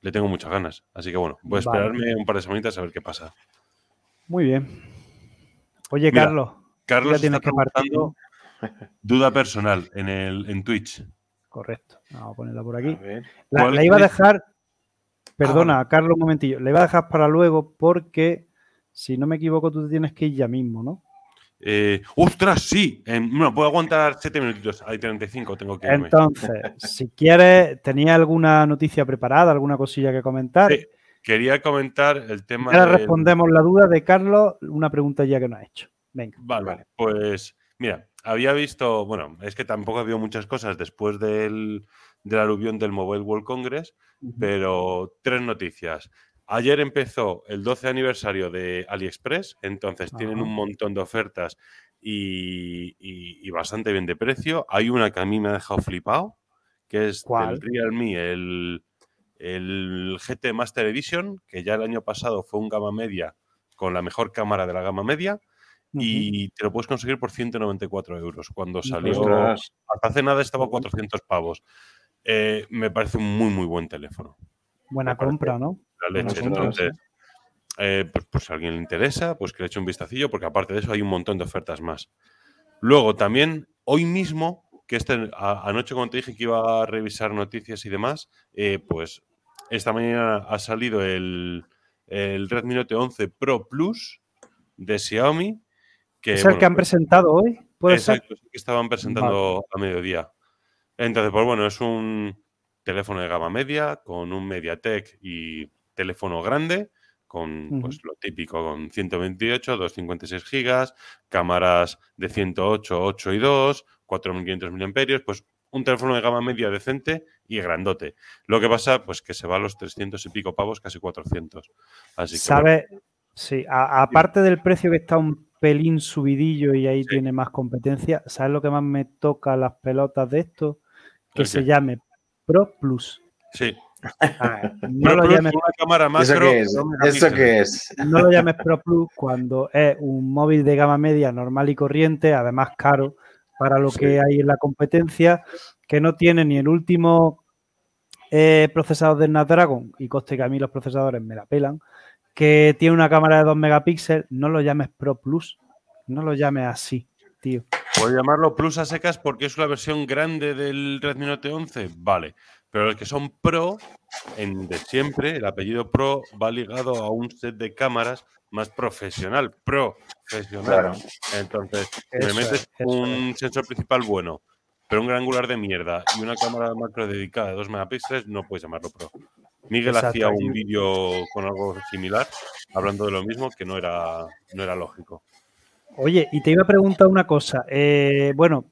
le tengo muchas ganas. Así que bueno, voy a esperarme un par de semanitas a ver qué pasa. Muy bien. Oye, Carlos. Carlos tiene que duda personal en, el, en Twitch. Correcto. Vamos a ponerla por aquí. la, iba a dejar Perdona, ah, Carlos, un momentillo. Le voy a dejar para luego porque, si no me equivoco, tú tienes que ir ya mismo, ¿no? Eh, ¡Ostras, sí! bueno, puedo aguantar siete minutitos. Hay 35, tengo que irme. Entonces, si quieres, ¿tenía alguna noticia preparada, alguna cosilla que comentar? Sí, quería comentar el tema. Ahora respondemos la duda de Carlos, una pregunta ya que nos ha hecho. Venga. Vale, vale. Pues, mira, había visto, bueno, es que tampoco ha habido muchas cosas después del, del aluvión del Mobile World Congress, pero tres noticias. Ayer empezó el 12 aniversario de AliExpress, entonces tienen un montón de ofertas y, bastante bien de precio. Hay una que a mí me ha dejado flipado, que es el Realme, el, el GT Master Edition, que ya el año pasado fue un gama media con la mejor cámara de la gama media. Y te lo puedes conseguir por 194 euros. Cuando salió, hasta hace nada estaba a 400 pavos. Eh, me parece un muy, muy buen teléfono. Buena compra, ¿no? La leche. Entonces, eh, pues, pues, si a alguien le interesa, pues que le eche un vistacillo, porque aparte de eso hay un montón de ofertas más. Luego, también, hoy mismo, que este, anoche cuando te dije que iba a revisar noticias y demás, eh, pues esta mañana ha salido el, el Redmi Note 11 Pro Plus de Xiaomi. Que, ¿Es el que han presentado hoy? ¿Puede exacto, que estaban presentando a mediodía. Entonces, pues bueno, es un teléfono de gama media con un MediaTek y teléfono grande con pues, lo típico, con 128, 256 gigas, cámaras de 108, 8 y 2, 4500 mAh, pues un teléfono de gama media decente y grandote. Lo que pasa, pues que se va a los 300 y pico pavos, casi 400. Así ¿Sabe? Sí, aparte del precio que está un pelín subidillo y ahí tiene más competencia, ¿sabes lo que más me toca las pelotas de esto? Que se llame Pro Plus. Sí. Ah, no lo llames una cámara macro, ¿Eso qué es? No lo llames Pro Plus cuando es un móvil de gama media normal y corriente, además caro para lo que hay en la competencia, que no tiene ni el último eh, procesador de Snapdragon, y coste que a mí los procesadores me la pelan, que tiene una cámara de 2 megapíxeles, no lo llames Pro Plus, no lo llames así, tío. Puedo llamarlo Plus a secas porque es una versión grande del Redmi Note 11, vale. Pero los que son Pro, en de siempre, el apellido Pro va ligado a un set de cámaras más profesional, profesional. Entonces, me metes un sensor principal bueno, pero un gran angular de mierda y una cámara macro dedicada de 2 megapíxeles, no puedes llamarlo Pro. Miguel hacía un vídeo con algo similar, hablando de lo mismo, que no era, no era lógico. Oye, y te iba a preguntar una cosa. Eh, bueno,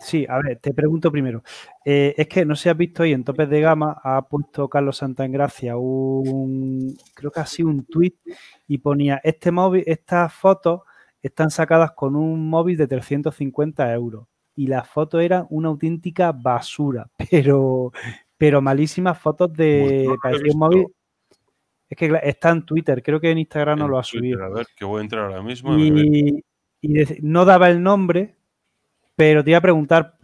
Sí, a ver, te pregunto primero. Eh, es que no sé si has visto hoy en Topes de Gama, ha puesto Carlos Santagracia un, creo que ha sido un tuit y ponía, este móvil, estas fotos están sacadas con un móvil de 350 euros y las fotos eran una auténtica basura, pero, pero malísimas fotos de, un móvil. Es que está en Twitter, creo que en Instagram no lo ha subido. A ver, que voy a entrar ahora mismo. Y, y no daba el nombre, pero te iba a preguntar,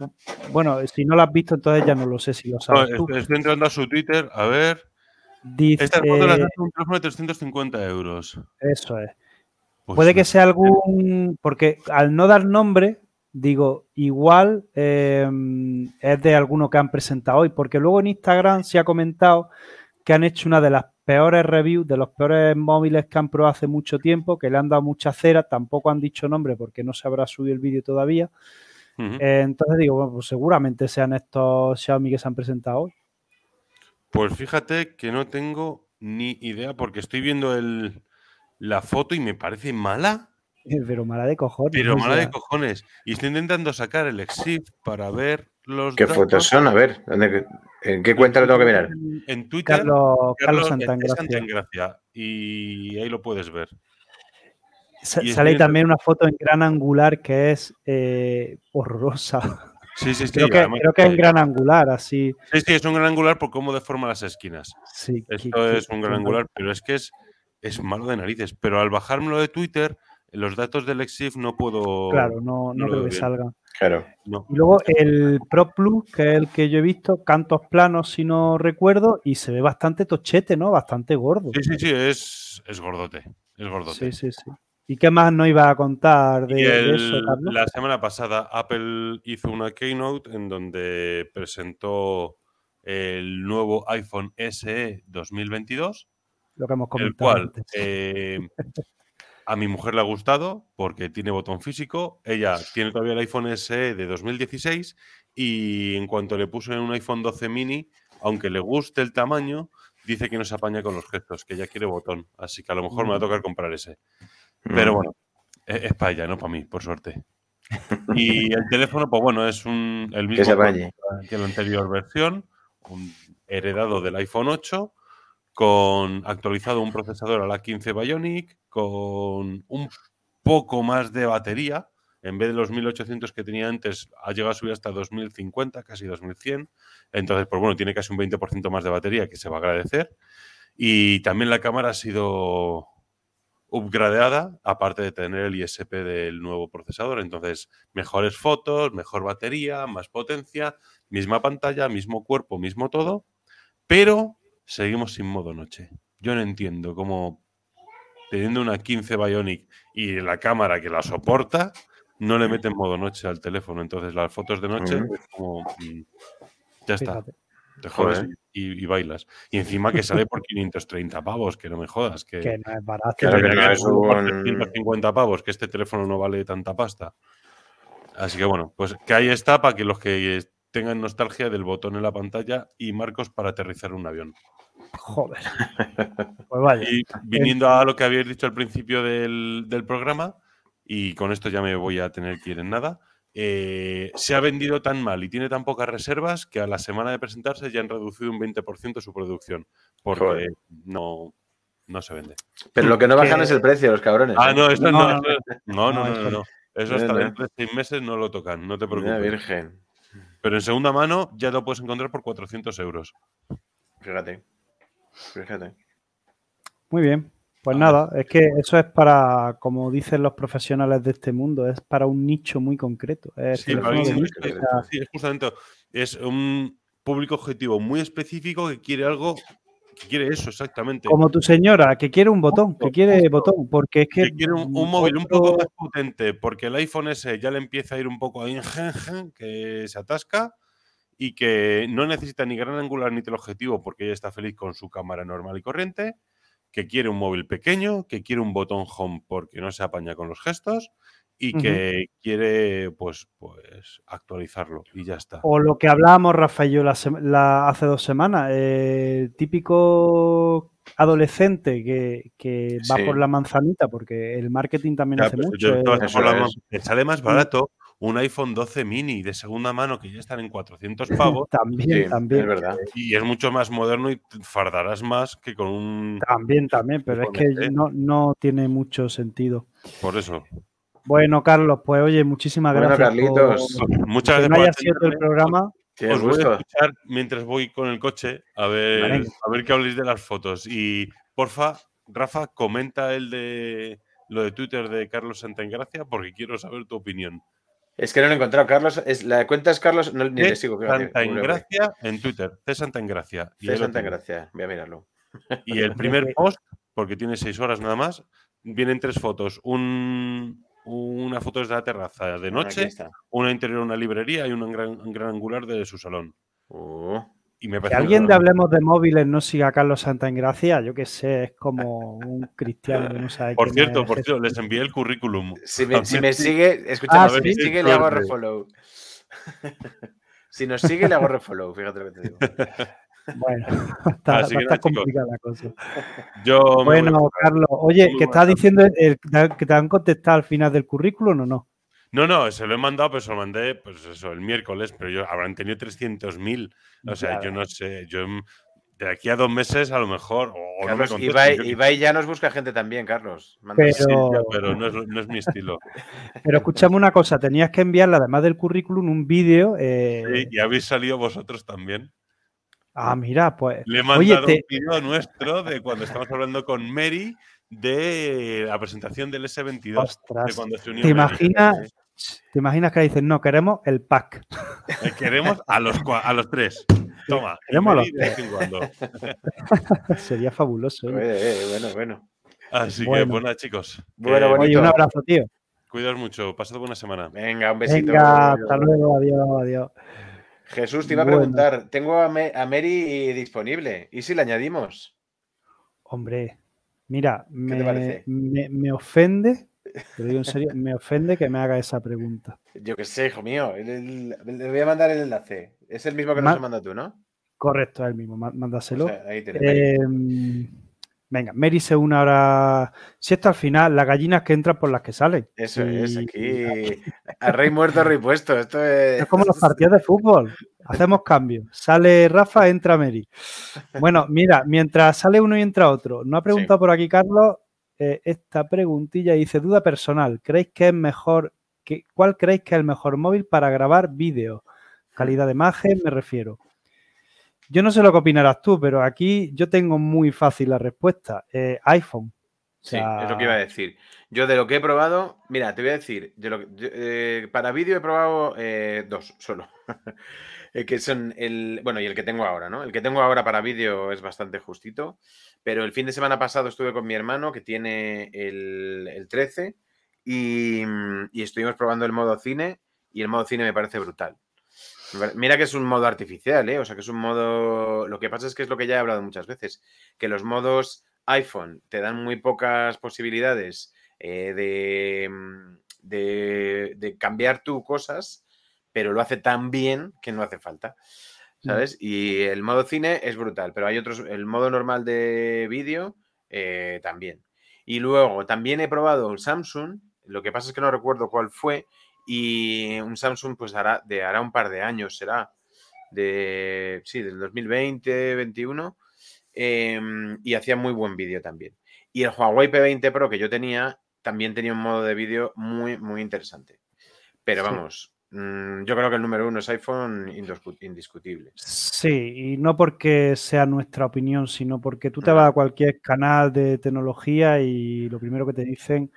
bueno, si no lo has visto, entonces ya no lo sé si lo sabes. tú. Estoy entrando a su Twitter, a ver. Dice, Esta foto la hace un teléfono de 350 euros. Eso es. Pues Puede que sea algún. Porque al no dar nombre, digo, igual eh, es de alguno que han presentado hoy. Porque luego en Instagram se ha comentado que han hecho una de las peores reviews, de los peores móviles que han probado hace mucho tiempo, que le han dado mucha cera. Tampoco han dicho nombre porque no se habrá subido el vídeo todavía. Eh, entonces digo, bueno, pues seguramente sean estos Xiaomi que se han presentado hoy. Pues fíjate que no tengo ni idea porque estoy viendo el, la foto y me parece mala. Pero mala de cojones. Pero mala de cojones. Y estoy intentando sacar el EXIF para ver los. ¿Qué fotos son? A ver, ¿en qué cuenta lo tengo que mirar? En Twitter. Carlos, Carlos, Santangracia. Y ahí lo puedes ver sale también una foto en gran angular que es eh, horrorosa. Sí, sí, sí. Creo, que, creo que, es en gran angular, así. Sí, sí, es un gran angular por cómo deforma las esquinas. Sí. Esto es un gran angular, pero es que es, es malo de narices. Pero al bajármelo de Twitter, los datos del EXIF no puedo. Claro, no, no, creo que salga. Claro. Y luego el Pro Plus, que es el que yo he visto, cantos planos, si no recuerdo, y se ve bastante tochete, ¿no? Bastante gordo. Sí, sí, sí, es, es gordote. Es gordote. Sí, sí, sí. ¿Y qué más no iba a contar de, eso, Carlos? La semana pasada Apple hizo una keynote en donde presentó el nuevo iPhone SE 2022. Lo que hemos comentado. El cual eh, a mi mujer le ha gustado porque tiene botón físico. Ella tiene todavía el iPhone SE de 2016 y en cuanto le puso en un iPhone 12 mini, aunque le guste el tamaño, dice que no se apaña con los gestos, que ya quiere botón. Así que a lo mejor me va a mm. tocar comprar ese. Pero mm. bueno, e-, es, para ella, no para mí, por suerte. Y el teléfono, pues bueno, es un, el mismo que la anterior versión, un heredado del iPhone 8, con actualizado un procesador a la 15 Bionic, con un poco más de batería. En vez de los 1800 que tenía antes, ha llegado a subir hasta 2050, casi 2100. Entonces, pues bueno, tiene casi un 20% más de batería que se va a agradecer. Y también la cámara ha sido upgradeada, aparte de tener el ISP del nuevo procesador. Entonces, mejores fotos, mejor batería, más potencia, misma pantalla, mismo cuerpo, mismo todo, pero seguimos sin modo noche. Yo no entiendo cómo teniendo una 15 Bionic y la cámara que la soporta, no le meten modo noche al teléfono. Entonces, las fotos de noche es como... Mm, ya está te jodes y, bailas. Y encima que sale por 530 pavos, que no me jodas. Que, no es barato. Que, no es un... 150 pavos, que este teléfono no vale tanta pasta. Así que bueno, pues que ahí está para que los que tengan nostalgia del botón en la pantalla y marcos para aterrizar un avión. Joder. Pues vaya. Y viniendo a lo que habíais dicho al principio del, del programa, y con esto ya me voy a tener que ir en nada, eh, se ha vendido tan mal y tiene tan pocas reservas que a la semana de presentarse ya han reducido un 20% su producción, porque no, no se vende. Pero lo que no bajan es el precio, los cabrones. Ah, ¿eh? no, esto No, no, no, no, no. Eso hasta dentro de seis meses no lo tocan, no te Mira, preocupes. virgen. Pero en segunda mano ya lo puedes encontrar por 400 euros. Fíjate. Fíjate. Muy bien. Pues Ah. nada, es que eso es para, como dicen los profesionales de este mundo, es para un nicho muy concreto. Es Sí, para es justamente. Es un público objetivo muy específico que quiere algo, que quiere eso exactamente. como tu señora, que quiere un botón, que quiere botón, porque es que, que quiere un, un móvil un poco más potente, porque el iPhone S ya le empieza a ir un poco ahí, que se atasca y que no necesita ni gran angular ni teleobjetivo porque ella está feliz con su cámara normal y corriente, que quiere un móvil pequeño, que quiere un botón home porque no se apaña con los gestos y que quiere pues, pues actualizarlo y ya está. O lo que hablábamos, Rafael yo, la la- hace dos semanas, eh, típico adolescente que, que va Sí. por la manzanita, porque el marketing también Ya, hace pues, mucho. yo eh, Eso por la es. mano. Te sale más barato un iPhone 12 mini de segunda mano que ya están en 400 pavos también, Sí, también. es verdad. y es mucho más moderno y fardarás más que con un... También, también, pero es que Igualmente. no, no tiene mucho sentido. Por eso. Bueno, Carlos, pues oye, muchísimas Bueno, gracias. Carlitos, por- Muchas que gracias no por haya sido el programa. Tienes Os voy a gusto. escuchar mientras voy con el coche a ver, Vale. a ver qué habléis de las fotos. Y porfa, Rafa, comenta el de lo de Twitter de Carlos Santagracia porque quiero saber tu opinión. Es que no lo he encontrado. Carlos, es, la cuenta es Carlos, no, ni C le sigo. fíjate. Santagracia en Twitter. C De ahí lo Santa tenéis. Gracia. Voy a mirarlo. Y el primer post, porque tiene seis horas nada más, vienen tres fotos. Un, una foto desde la terraza de noche, una interior de una librería y una gran, un gran angular de su salón. Uh, Y me Que alguien de. Hablemos de Móviles no siga a Carlos Santa Gracia, yo qué sé, es como un cristiano que no sabe Por cierto, por cierto, les envié el currículum. si, me, si sigue, escúchame, Ah, si me sigue, le hago refollow. si nos sigue, le hago refollow. Fíjate lo que te digo. Bueno, está, Así que complicada la cosa. Yo Bueno. Carlos, oye, que estás diciendo el- que te han contestado al final del currículum o no? No, no, se lo he mandado, pero se lo mandé, pues eso, el miércoles, pero yo habrán tenido 300.000. O sea, yo no sé, yo mm, de aquí a dos meses a lo mejor, o, no me Carlos, contesten, Ibai, yo qué Ibai ya nos busca gente también, Carlos. Pero- ya, pero no es, no es mi estilo. Pero escúchame una cosa, tenías que enviarle, además del currículum, un vídeo. eh, Sí, y habéis salido vosotros también. Ah, mira, pues. Le he Oye, mandado te- un vídeo nuestro de cuando estamos hablando con Mary de la presentación del S22. De Ostras, cuando se unió ¿te imaginas, ¿te imaginas que dicen, no, queremos el pack? Eh, Queremos a los, a los tres. Toma. y Queremos a los cuando. Sería fabuloso. ¿eh? Eh, eh, bueno, bueno. Así que, pues nada, chicos. Bueno, bonito. Oye, un abrazo, tío. Cuidaos mucho. Pasad buena semana. Venga, un besito. Venga, hasta luego, adiós, adiós. Jesús, te iba a preguntar, tengo a, Me- a Mary disponible. ¿Y si le añadimos? Hombre, mira, me, parece? me- me ofende, te digo en serio, me ofende que me haga esa pregunta. Yo qué sé, hijo mío. le voy a mandar el enlace. Es el mismo que Ma- nos has mandado tú, ¿no? Correcto, es el mismo, má- O mándaselo. sea, ahí. Eh, venga, Mary se une ahora. Si esto al final, las gallinas que entran por las que salen. Eso y- es, aquí. A rey muerto, rey puesto. Esto es. Es como los partidos de fútbol. Hacemos cambios. Sale Rafa, entra Mary. Bueno, mira, mientras sale uno y entra otro. No ha preguntado por aquí, Carlos, eh, esta preguntilla dice: duda personal. ¿Creéis que es mejor? Que, ¿Cuál creéis que es el mejor móvil para grabar vídeo? Calidad de imagen, me refiero. Yo no sé lo que opinarás tú, pero aquí yo tengo muy fácil la respuesta. Eh, iPhone. O Sí, sea, es lo que iba a decir. Yo de lo que he probado, mira, te voy a decir, de lo que- eh, para vídeo he probado eh, dos solo. Eh, que son el, bueno, y el que tengo ahora, ¿no? El que tengo ahora para vídeo es bastante justito, pero el fin de semana pasado estuve con mi hermano que tiene el, el 13 y, mm, y estuvimos probando el modo cine y el modo cine me parece brutal. Mira que es un modo artificial, ¿eh? O sea, que es un modo... Lo que pasa es que es lo que ya he hablado muchas veces, que los modos iPhone te dan muy pocas posibilidades eh, de, mm, de, de cambiar tú cosas, pero lo hace tan bien que no hace falta. Mm. ¿Sabes? Y el modo cine es brutal, pero hay otros, el modo normal de vídeo eh, también. Y luego también he probado un Samsung, lo que pasa es que no recuerdo cuál fue, y un Samsung pues hará, de, hará un par de años, será, de, sí, del 2020, 21, em, y hacía muy buen vídeo también. Y el Huawei P20 Pro que yo tenía, también tenía un modo de vídeo muy, muy interesante. Pero vamos, yo creo que el número uno es iPhone indiscu- indiscutible. Sí, y no porque sea nuestra opinión, sino porque tú te vas a cualquier canal de tecnología y lo primero que te dicen,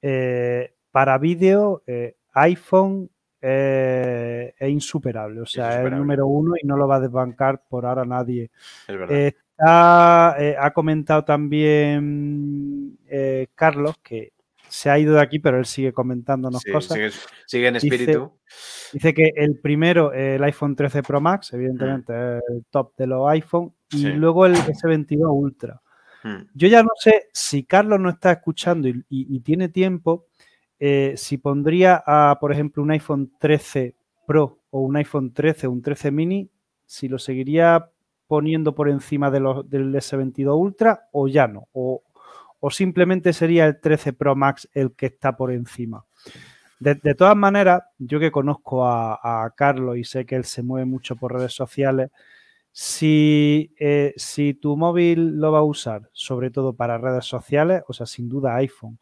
eh, para vídeo, eh, iPhone eh, es insuperable, o sea, es el número uno y no lo va a desbancar por ahora nadie. Es verdad. Está, ha comentado también Carlos que se ha ido de aquí, pero él sigue comentándonos Sí, cosas. sigue, sigue en espíritu. Dice que el primero, el iPhone 13 Pro Max, evidentemente, es el top de los iPhone, y Sí. luego el S22 Ultra. Mm. Yo ya no sé si Carlos no está escuchando y, y- y tiene tiempo, eh, si pondría a, por ejemplo, un iPhone 13 Pro o un iPhone 13 o un 13 mini, si lo seguiría poniendo por encima de los, del S22 Ultra o ya no, o, o simplemente sería el 13 Pro Max el que está por encima. De, de todas maneras, yo que conozco a, a Carlos y sé que él se mueve mucho por redes sociales, si, eh, si tu móvil lo va a usar sobre todo para redes sociales, o sea, sin duda iPhone,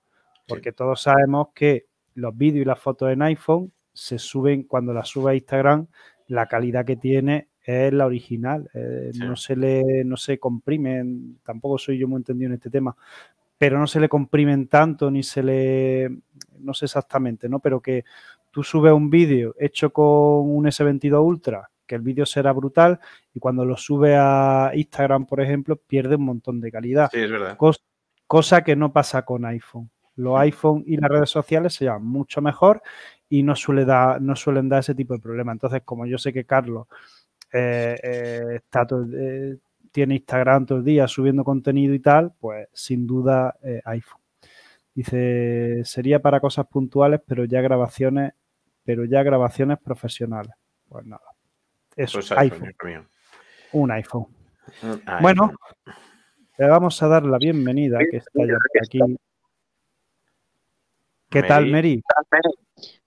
porque todos sabemos que los vídeos y las fotos en iPhone se suben, cuando las sube a Instagram, la calidad que tiene es la original, eh, Sí. no se le no se comprimen, tampoco soy yo muy entendido en este tema, pero no se le comprimen tanto ni se le, no sé exactamente, ¿no? Pero que tú subes un vídeo hecho con un S22 Ultra, que el vídeo será brutal y cuando lo sube a Instagram, por ejemplo, pierde un montón de calidad. Sí, es verdad. Cos- cosa que no pasa con iPhone. Los iPhone y las redes sociales se llevan mucho mejor y no, suele dar, no suelen dar ese tipo de problemas. Entonces, como yo sé que Carlos eh, eh, está todo- eh, tiene Instagram todo el día subiendo contenido y tal, pues sin duda eh, iPhone. Dice, sería para cosas puntuales, pero ya grabaciones, pero ya grabaciones profesionales. Pues nada. Eso, Pues iPhone, un iPhone. Bueno, le vamos a dar la bienvenida, que está ya por aquí. ¿Qué tal, Mary?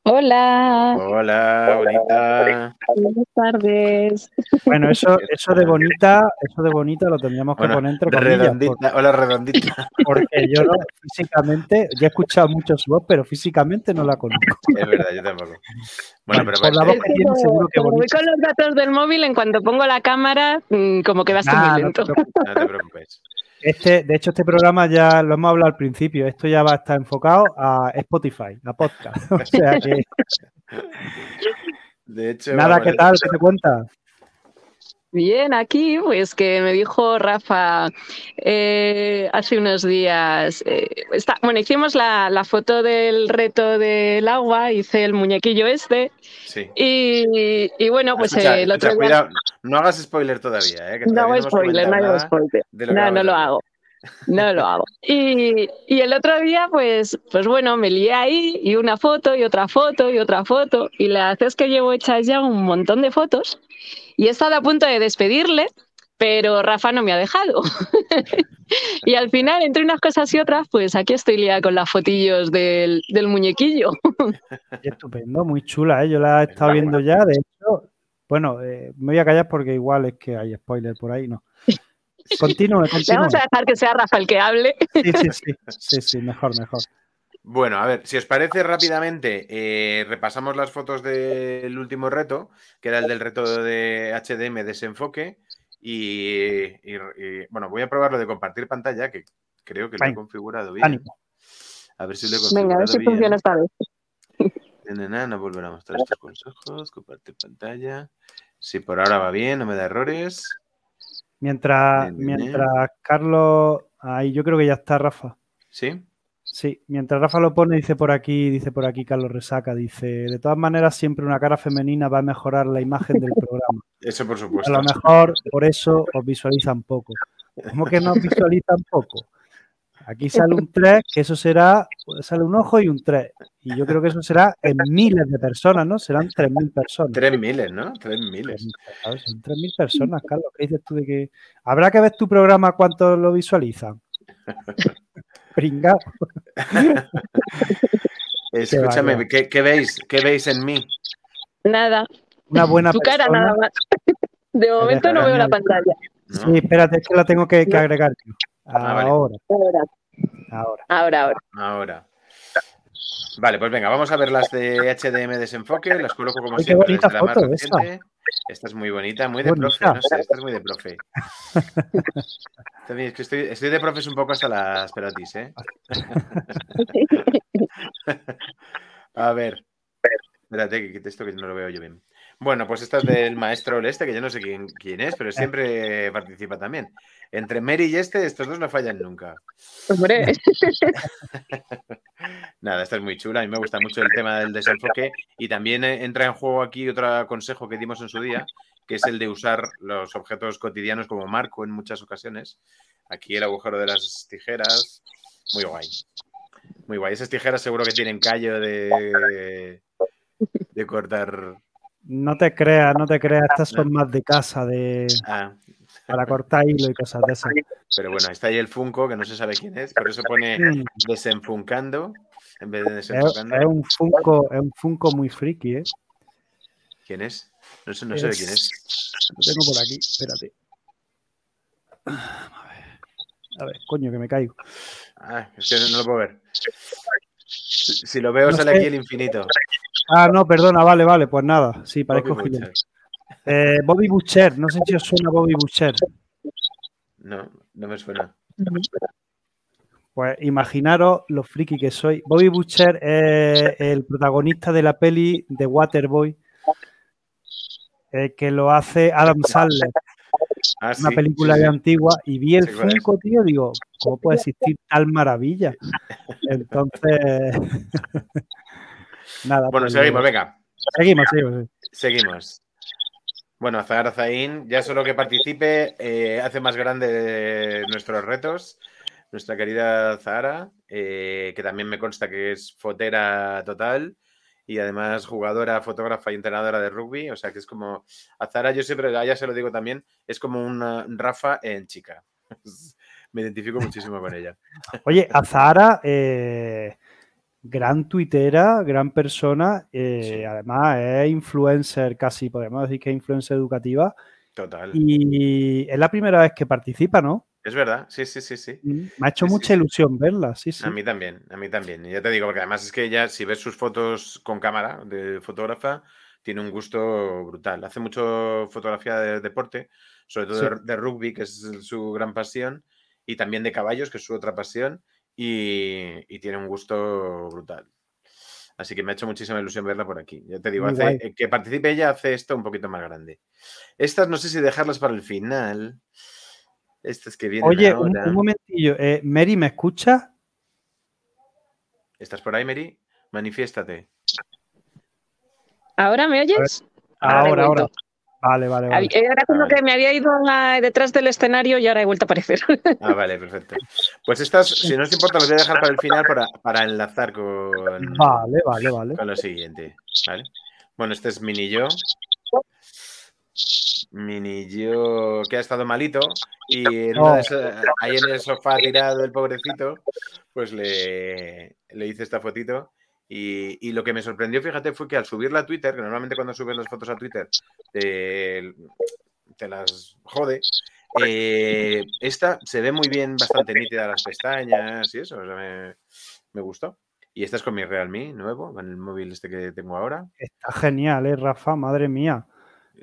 Hola, Hola, bonita. buenas tardes. Bueno, eso, eso de bonita, eso de bonita lo tendríamos que Bueno, poner entre comillas, redondita. Hola, redondita. por- porque yo no, físicamente, ya he escuchado mucho su voz, pero físicamente no la conozco. Es verdad, yo tampoco. Bueno, pero por la voz que tiene, seguro que voy con los datos del móvil, en cuanto pongo la cámara, mm, como que va esto Nah, muy no te lento. preocupes. no te preocupes. Este, de hecho, este programa ya lo hemos hablado al principio. Esto ya va a estar enfocado a Spotify, a podcast. O sea que De hecho, nada, ¿qué tal? ¿Qué te cuentas? Bien, aquí, pues que me dijo Rafa eh, hace unos días. eh, está- bueno, hicimos la, la foto del reto del agua, hice el muñequillo este. Sí. Y, y bueno, pues Escucha, eh, el escucha, otro día. cuidado, no hagas spoiler todavía, ¿eh? que No hago spoiler, no hago spoiler. No, no lo hago. No lo hago. Y, y el otro día, pues, pues bueno, me lié ahí y una foto y otra foto y otra foto. Y la verdad es que llevo hechas ya un montón de fotos y he estado a punto de despedirle, pero Rafa no me ha dejado. y al final, entre unas cosas y otras, pues aquí estoy liada con las fotillos del, del muñequillo. Estupendo, muy chula, ¿eh? Yo la he estado viendo ya. De hecho, bueno, eh, me voy a callar porque igual es que hay spoiler por ahí, ¿no? Continúe, Le continúe. vamos a dejar que sea Rafa el que hable. Sí, sí, sí, sí, sí, mejor, mejor. Bueno, a ver, si os parece rápidamente, eh, repasamos las fotos del último reto, que era el del reto de HDM desenfoque. Y, y- y, bueno, voy a probar lo de compartir pantalla, que creo que lo he configurado bien. Ánimo. A ver si lo he configurado Venga, a ver si bien. funciona esta vez. Nena, no volver a mostrar estos consejos, compartir pantalla. Si por ahora va bien, no me da errores. Mientras, Bien, bien, mientras Carlos, ahí yo creo que ya está Rafa. ¿Sí? Sí, mientras Rafa lo pone, dice por aquí, dice por aquí Carlos Resaca, dice, de todas maneras siempre una cara femenina va a mejorar la imagen del programa. Eso por A supuesto. lo mejor por eso os visualizan poco. ¿Cómo que no os visualizan poco? Aquí sale un 3, que eso será, sale un ojo y un 3. Y yo creo que eso será en miles de personas, ¿no? Serán 3.000 personas. 3.000, ¿no? 3.000. Son 3.000 personas, Carlos. ¿Qué dices tú de que... ¿Habrá que ver tu programa cuánto lo visualizan? Pringao. Escúchame, ¿qué, ¿qué, veis? ¿Qué veis en mí? Nada. Una buena Tu cara nada más. De momento no veo la pantalla. Sí, espérate, es que la tengo que, que agregar. Ah, Ahora. Ahora. Ahora. Ahora, ahora. Ahora. Vale, pues venga, vamos a ver las de HDM desenfoque. Las coloco como Ay, qué siempre bonita desde la más reciente. Esta es muy bonita, muy de Bonita. profe, no sé, esta es muy de profe. También es que estoy, estoy de profes un poco hasta las pelotis, ¿eh? A ver. Espérate, que quite esto que no lo veo yo bien. Bueno, pues esta es del maestro este, que yo no sé quién, quién es, pero siempre participa también. Entre Mary y este, estos dos no fallan nunca. Hombre, Nada, esta es muy chula. A mí me gusta mucho el tema del desenfoque. Y también eh, entra en juego aquí otro consejo que dimos en su día, que es el de usar los objetos cotidianos como marco en muchas ocasiones. Aquí el agujero de las tijeras. Muy guay. Muy guay. Esas tijeras seguro que tienen callo de, de cortar. No te creas, no te creas. Estas son más de casa, de Ah, para cortar hilo y cosas de esas. pero bueno, está ahí el Funko, que no se sabe quién es, por eso pone Mm, desenfuncando en vez de Es, desenfocando. es un Funko, es un Funko muy friki, ¿eh? ¿Quién es? No sé, no sé de quién es. Lo tengo por aquí, espérate. A ver, a ver, coño, que me caigo. Ah, es que no lo puedo ver. Si, si lo veo, No sale sé. aquí el infinito. Ah, no, perdona, vale, vale, pues nada. Sí, parezco Bobby. Butcher. Eh, Bobby Butcher, no sé si os suena Bobby Butcher. No, no me suena. Pues imaginaros lo friki que soy. Bobby Butcher es el protagonista de la peli de Waterboy, eh, que lo hace Adam Sandler, Ah, una sí, película sí, de antigua, y vi el. Funko, tío, digo, ¿cómo puede existir tal maravilla? Entonces, nada. Bueno, pues, seguimos, venga. Seguimos, seguimos. Seguimos. Bueno, Zahara Zain, ya solo que participe, eh, hace más grande nuestros retos. Nuestra querida Zahara, eh, que también me consta que es fotera total y además jugadora, fotógrafa y entrenadora de rugby. O sea que es como. A Zahara, yo siempre, a ella se lo digo también, es como una Rafa en chica. me identifico muchísimo con ella. Oye, Azahara, eh, gran tuitera, gran persona, eh, Sí. además es influencer, casi podemos decir que es influencer educativa, Total. y es la primera vez que participa, ¿no? Es verdad, sí, sí, sí, sí. Mm, Me ha hecho Sí, mucha sí. ilusión verla, sí, sí. A mí también, a mí también. Y ya te digo, porque además es que ella, si ves sus fotos con cámara de fotógrafa, tiene un gusto brutal. Hace mucho fotografía de deporte, sobre todo de, de rugby, que es su gran pasión, y también de caballos, que es su otra pasión, y, y tiene un gusto brutal. Así que me ha hecho muchísima ilusión verla por aquí. Ya te digo, hace, eh, que participe ella hace esto un poquito más grande. Estas no sé si dejarlas para el final. Estas que vienen Oye, un, ahora. un momentillo, eh, Mary, ¿me escuchas? ¿Estás por ahí, Mary? Manifiéstate. ¿ahora me oyes? Ahora, he ahora. Vale, vale, vale. Hab- Era como Vale. que me había ido a- detrás del escenario y ahora he vuelto a aparecer. Ah, vale, perfecto. Pues estas, si no os importa, las voy a dejar para el final para, para enlazar con, Vale, vale, vale. con lo siguiente. ¿vale? Bueno, este es Mini Yo. Mini Yo que ha estado malito y en Oh. esas- ahí en el sofá tirado el pobrecito, pues le, le hice esta fotito. Y, y lo que me sorprendió, fíjate, fue que al subirla a Twitter, que normalmente cuando subes las fotos a Twitter te, te las jode, eh, esta se ve muy bien, bastante nítida las pestañas y eso, o sea, me, me gustó. Y esta es con mi Realme nuevo, con el móvil este que tengo ahora. Está genial, ¿eh, Rafa? Madre mía.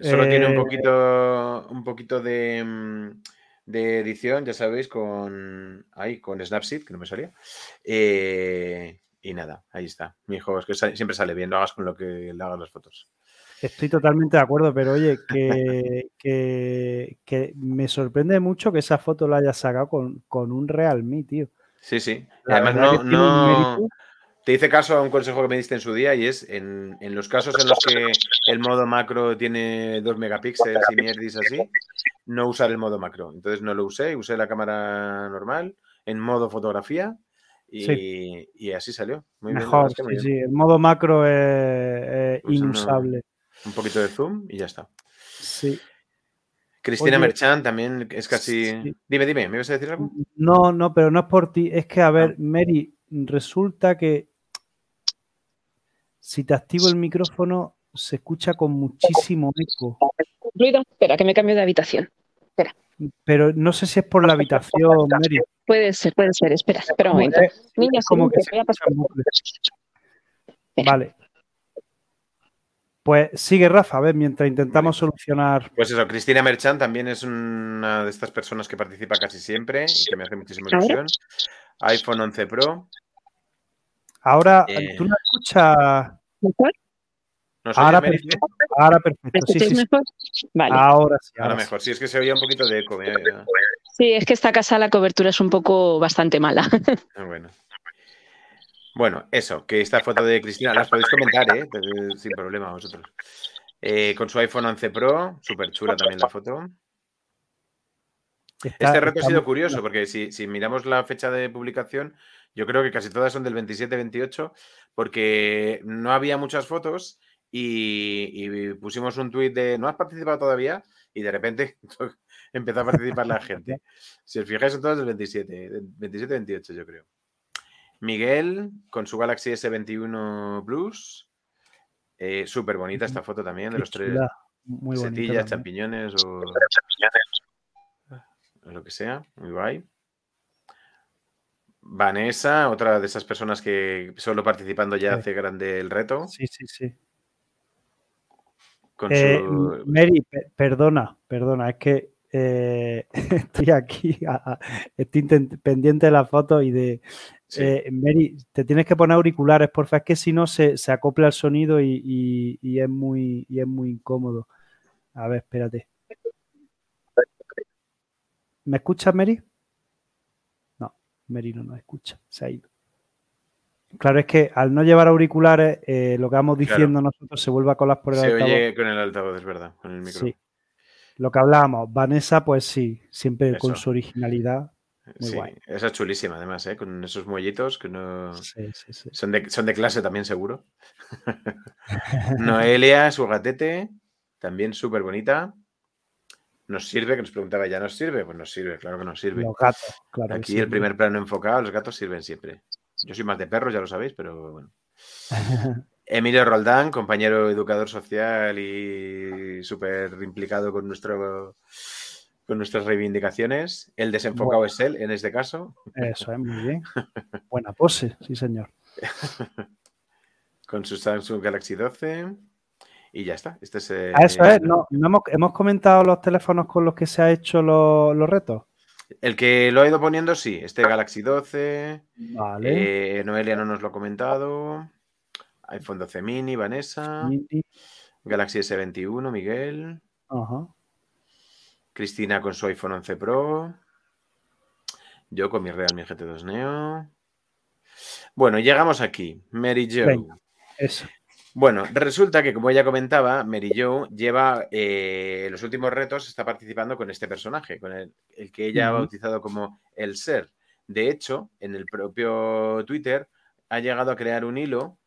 Solo tiene un Eh, poquito, un poquito de, mm, de edición, ya sabéis, con ahí, con Snapseed, que no me salía. Eh, y nada, ahí está. Mi hijo, es que siempre sale bien, lo hagas con lo que le hagas las fotos. Estoy totalmente de acuerdo, pero oye, que, que, que me sorprende mucho que esa foto la hayas sacado con, con un Realme, tío. Sí, sí. La además no. Te hice caso a un consejo que me diste en su día y es en, en los casos en los que el modo macro tiene 2 megapíxeles y mierdis así, no usar el modo macro. Entonces no lo usé, usé la cámara normal en modo fotografía y, y así salió. Muy Mejor, bien, muy sí, bien. sí. El modo macro es, es Pues no- inusable. Un poquito de zoom y ya está. Sí. Cristina Oye, Merchant también es casi. sí. Dime, dime, ¿me ibas a decir algo? No, no, pero no es por ti. Es que, a Ah. ver, Mary, resulta que si te activo el micrófono se escucha con muchísimo eco. Ruido. Espera, que me cambio de habitación. Pero no sé si es por la habitación, Mary. Puede ser, puede ser. Espera, espera un momento. Niña, como que voy a pasar. Espera. Vale. Pues sigue Rafa, a ver, mientras intentamos solucionar. Pues eso, Cristina Merchant también es una de estas personas que participa casi siempre y que me hace muchísima ilusión. iPhone 11 Pro. Ahora, Eh. tú no escuchas. ¿Mejor? ¿Nos Ahora perfecto. Ahora ¿Me perfecto. Sí, sí, sí. mejor? Vale. Ahora sí. Ahora ahora sí. mejor. Sí, es que se oía un poquito de eco. mira, ya. Sí, es que esta casa la cobertura es un poco bastante mala. Ah, Bueno. Bueno, eso, que esta foto de Cristina las podéis comentar, ¿eh? Sin problema vosotros. Eh, con su iPhone 11 Pro, súper chula también la foto. Está- Este reto ha sido curioso porque si, si miramos la fecha de publicación, yo creo que casi todas son del 27-28 porque no había muchas fotos y, y pusimos un tuit de no has participado todavía y de repente empezó a participar la gente. Si os fijáis son todas del 27, del 27-28 yo creo. Miguel con su Galaxy S21 Plus. Eh, Súper bonita esta foto también de los tres Muy setillas, champiñones o o lo que sea, muy guay. Vanessa, otra de esas personas que solo participando ya Sí. hace grande el reto. Sí, sí, sí. Con Eh, su... Mary, pe- perdona, perdona, es que eh, estoy aquí, a- a- estoy pendiente de la foto y de... Sí. eh, Mary, te tienes que poner auriculares, porfa, es que si no se, se acopla el sonido y, y- y es muy, y es muy incómodo. A ver, espérate. ¿Me escuchas, Mary? No, Mary no nos escucha, se ha ido. Claro, es que al no llevar auriculares, eh, lo que vamos Claro. diciendo nosotros se vuelve a colar por el Se altavoz. oye con el altavoz, es verdad, con el micro. Sí. Lo que hablábamos, Vanessa, pues sí, siempre con su originalidad. Muy Sí, guay. esa es chulísima además, ¿eh? con esos muellitos que no... Sí, sí, sí. Son de, son de clase también, seguro. Noelia, su gatete, también súper bonita. ¿Nos sirve? Que nos preguntaba, ¿ya nos sirve? Pues nos sirve, claro que nos sirve. Los gatos, claro. Aquí el primer plano enfocado, los gatos sirven siempre. Yo soy más de perros, ya lo sabéis, pero bueno. Emilio Roldán, compañero educador social y súper implicado con, nuestro, con nuestras reivindicaciones. El desenfocado Bueno. es él, en este caso, Eso es muy bien. Buena pose, sí, señor. con su Samsung Galaxy 12. Y ya está. Este es, eh, eso es, no, no hemos, hemos comentado los teléfonos con los que se ha hecho los, los retos. El que lo ha ido poniendo, sí. Este Galaxy 12. Vale. eh, Noelia no nos lo ha comentado. iPhone 12 mini, Vanessa. Mini, Galaxy S21, Miguel. ajá. Cristina con su iPhone 11 Pro. Yo con mi Realme GT2 Neo. Bueno, llegamos aquí. Mary Jo. Venga. Eso. Bueno, resulta que, como ella comentaba, Mary Jo lleva eh, los últimos retos, está participando con este personaje, con el, el que ella ha bautizado como el ser. De hecho, en el propio Twitter ha llegado a crear un hilo.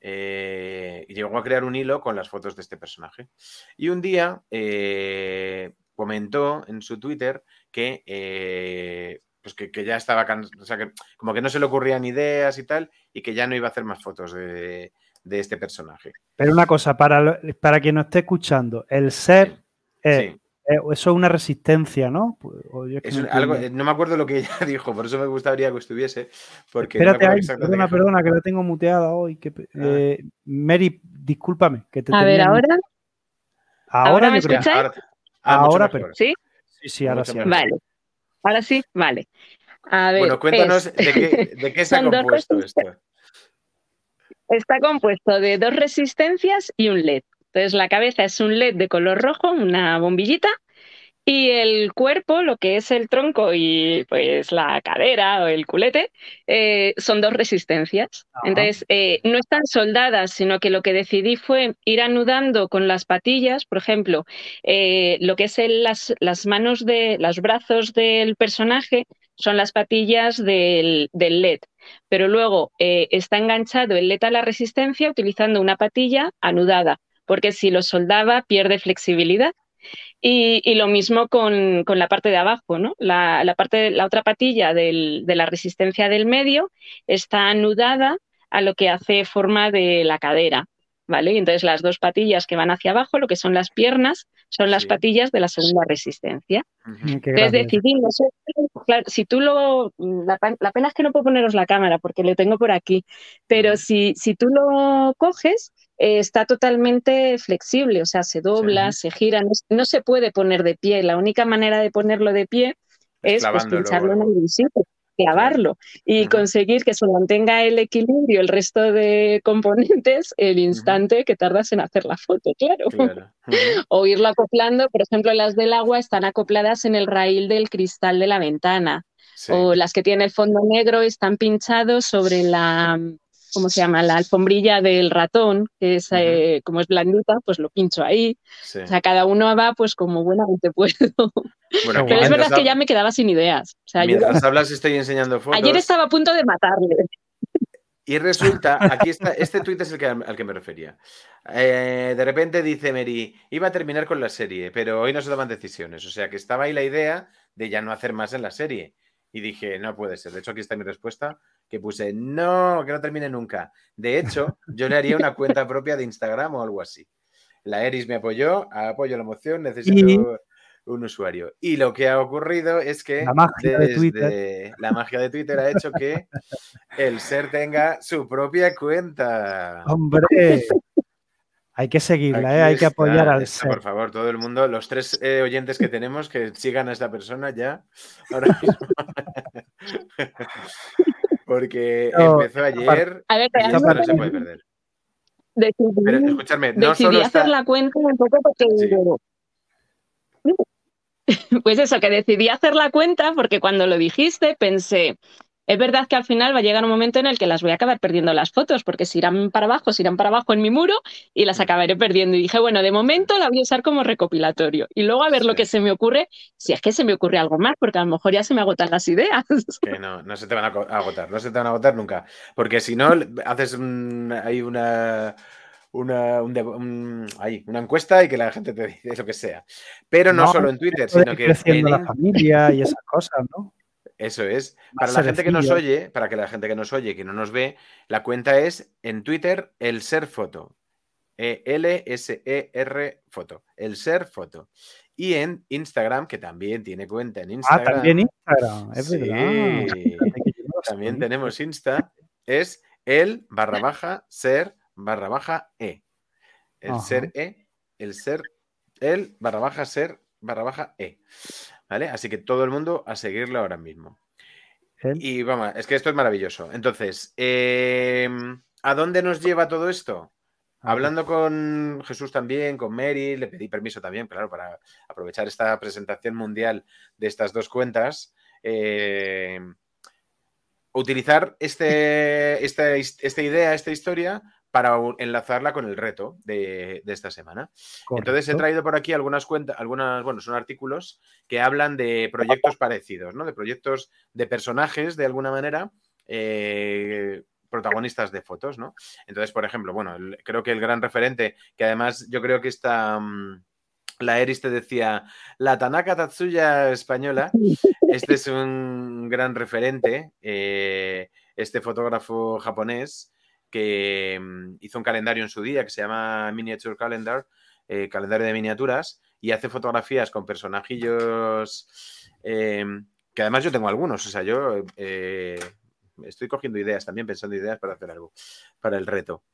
eh, llegó a crear un hilo con las fotos de este personaje. Y un día eh, comentó en su Twitter que, pues que, que ya estaba cansado, o sea, que como que no se le ocurrían ideas y tal, y que ya no iba a hacer más fotos de, de este personaje. Pero una cosa, para, lo- para quien nos esté escuchando, el ser, es- Sí. eh, eso es una resistencia, ¿no? Pues, o yo es que Es no algo, no me acuerdo lo que ella dijo, por eso me gustaría que estuviese. Porque no Espérate acuerdo ahí, perdona, perdona, que la tengo muteada hoy. que Ah. eh, Mary, discúlpame, que te A ver, ahora. Ahora, ¿ahora me yo creo que- escucháis? ahora, ah, Ahora, pero- ¿Sí? Sí, sí, ahora Mucho sí. mejor. Vale. Ahora sí, vale. A ver, Bueno, cuéntanos es- de qué, de qué se ha compuesto esto. Está compuesto de dos resistencias y un LED. Entonces la cabeza es un LED de color rojo, una bombillita, y el cuerpo, lo que es el tronco y pues la cadera o el culete, eh, son dos resistencias. Ajá. Entonces eh, no están soldadas, sino que lo que decidí fue ir anudando con las patillas, por ejemplo, eh, lo que es el- las, las manos de los brazos del personaje son las patillas del, LED, pero luego eh, está enganchado el LED a la resistencia utilizando una patilla anudada, porque si lo soldaba pierde flexibilidad. Y, lo mismo con, la parte de abajo, ¿no? La, parte, la otra patilla de la resistencia del medio está anudada a lo que hace forma de la cadera. ¿vale? entonces las dos patillas que van hacia abajo, lo que son las piernas, son las patillas de la segunda resistencia. No sé, claro, si tú lo, la, pena es que no puedo poneros la cámara porque lo tengo por aquí, pero si, si tú lo coges, eh, está totalmente flexible, o sea, se dobla, se gira, no, se puede poner de pie. La única manera de ponerlo de pie es, pues, pincharlo en el sitio clavarlo y conseguir que se mantenga el equilibrio el resto de componentes el instante que tardas en hacer la foto, claro. o irlo acoplando, por ejemplo, las del agua están acopladas en el raíl del cristal de la ventana. O las que tienen el fondo negro están pinchados sobre la, ¿cómo se llama? La alfombrilla del ratón, que es, eh, como es blandita, pues lo pincho ahí. O sea, cada uno va pues como buenamente puedo. Pero es verdad que ya me quedaba sin ideas. mientras hablas estoy enseñando fotos. Ayer estaba a punto de matarle. Y resulta, aquí está, este tuit es el que, al que me refería. Eh, de repente dice Mary, iba a terminar con la serie, pero hoy no se toman decisiones. O sea que estaba ahí la idea de ya no hacer más en la serie. Y dije, no puede ser. De hecho, aquí está mi respuesta que puse, no, que no termine nunca. De hecho, yo le haría una cuenta propia de Instagram o algo así. La Eris me apoyó, apoyo la moción, necesito un usuario. Y lo que ha ocurrido es que la magia, de Twitter. la magia de Twitter ha hecho que el ser tenga su propia cuenta. Hombre, hay que seguirla, ¿eh? hay que apoyar al ser. Por favor, todo el mundo, los tres eh, oyentes que tenemos, que sigan a esta persona ya. Ahora mismo. Porque empezó ayer a ver, y esto no se puede perder. Decidí, pero escúchame, no decidí solo hacer la cuenta un poco porque Pues eso, que decidí hacer la cuenta porque cuando lo dijiste pensé, es verdad que al final va a llegar un momento en el que las voy a acabar perdiendo las fotos, porque si irán para abajo, se irán para abajo en mi muro y las acabaré perdiendo. Y dije, bueno, de momento la voy a usar como recopilatorio. Y luego a ver lo que se me ocurre, si es que se me ocurre algo más, porque a lo mejor ya se me agotan las ideas. Que no, no se te van a agotar, no se te van a agotar nunca. Porque si no, haces hay una una, una encuesta y que la gente te dice lo que sea. Pero no, solo en Twitter, sino que en la familia y esas cosas, ¿no? Eso es. Para la gente que nos oye, para que la gente que nos oye, que no nos ve, la cuenta es en Twitter el ser foto. E L-S-E-R foto. El ser foto. Y en Instagram, que también tiene cuenta en Instagram. Ah, también Instagram, es verdad. También tenemos Insta. Es el barra baja ser barra baja E. El ser E, el ser, el barra baja ser barra baja E. ¿Vale? Así que todo el mundo a seguirlo ahora mismo. Y vamos, es que esto es maravilloso. Entonces, em, ¿a dónde nos lleva todo esto? Hablando con Jesús también, con Mary, le pedí permiso también, claro, para aprovechar esta presentación mundial de estas dos cuentas. Em, utilizar este, esta, esta, idea, esta historia, para enlazarla con el reto de, esta semana. Entonces he traído por aquí algunas cuentas, algunas, bueno, son artículos que hablan de proyectos parecidos, ¿no? De proyectos de personajes, de alguna manera, eh, protagonistas de fotos, ¿no? Entonces, por ejemplo, bueno, creo que el gran referente, que además yo creo que está... Mm, la Eris te decía, la Tanaka Tatsuya española, este es un gran referente, eh, este fotógrafo japonés, que mm, hizo un calendario en su día que se llama Miniature Calendar, eh, calendario de miniaturas, y hace fotografías con personajillos em, que además yo tengo algunos, o sea, yo eh, estoy cogiendo ideas también, pensando ideas para hacer algo, para el reto.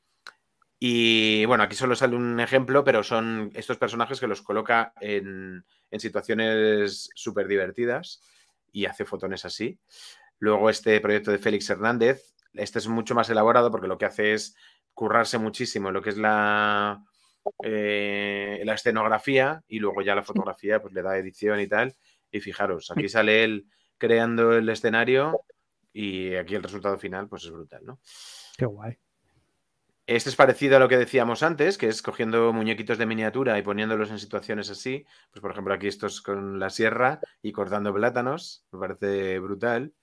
Y bueno, aquí solo sale un ejemplo, pero son estos personajes que los coloca en, en situaciones súper divertidas y hace fotones así. Luego este proyecto de Félix Hernández, este es mucho más elaborado porque lo que hace es currarse muchísimo lo que es la, eh, la escenografía y luego ya la fotografía pues le da edición y tal. Y fijaros, aquí sale él creando el escenario y aquí el resultado final pues es brutal, ¿no? Qué guay. Este es parecido a lo que decíamos antes, que es cogiendo muñequitos de miniatura y poniéndolos en situaciones así. Pues, por ejemplo, aquí estos con la sierra y cortando plátanos. Me parece brutal.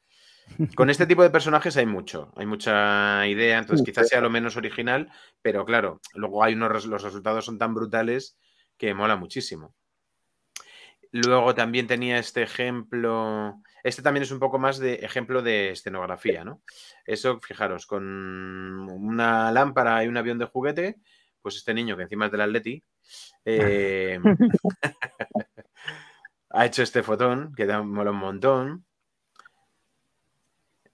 Con este tipo de personajes hay mucho, hay mucha idea, entonces quizás sea lo menos original, pero claro, luego hay unos, los resultados son tan brutales que mola muchísimo. Luego también tenía este ejemplo. Este también es un poco más de ejemplo de escenografía, ¿no? Eso, fijaros, con una lámpara y un avión de juguete, pues este niño que encima es del Atleti eh, ha hecho este fotón que da mola un montón.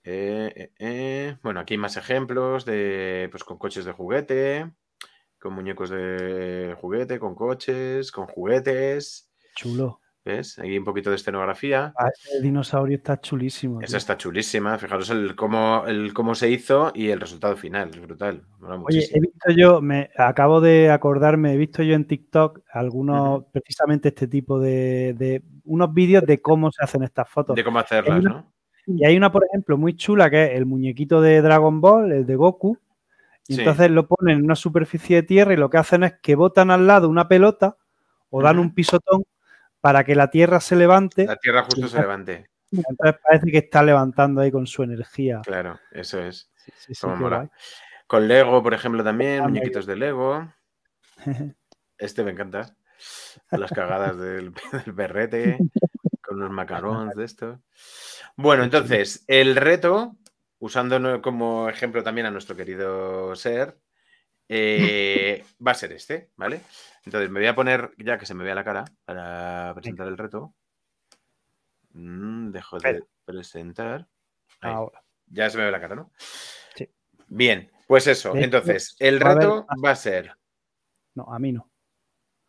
Eh, eh, bueno, aquí hay más ejemplos de, pues con coches de juguete, con muñecos de juguete, con coches, con juguetes. Chulo. ¿Ves? Ahí un poquito de escenografía. Ah, el dinosaurio está chulísimo. Esa está chulísima. Fijaros el cómo, el cómo se hizo y el resultado final. Es brutal. Oye, he visto yo, me acabo de acordarme, he visto yo en TikTok algunos, precisamente este tipo de, unos vídeos de cómo se hacen estas fotos. De cómo hacerlas, ¿no? Y hay una, por ejemplo, muy chula que es el muñequito de Dragon Ball, el de Goku. Y entonces lo ponen en una superficie de tierra y lo que hacen es que botan al lado una pelota o dan un pisotón para que la Tierra se levante. La Tierra justo se levante. Entonces parece que está levantando ahí con su energía. Claro, eso es. Con Lego, por ejemplo, también, muñequitos de Lego. Este me encanta. Las cagadas del, berrete, con los macarons de esto. Bueno, entonces, el reto, usando como ejemplo también a nuestro querido Ser, eh, va a ser este, ¿vale? Entonces me voy a poner, ya que se me vea la cara, para presentar el reto. Mm, dejo de presentar. Ahora. Ya se me ve la cara, ¿no? Sí. Bien, pues eso. Entonces, el reto va a ser. No, a mí no.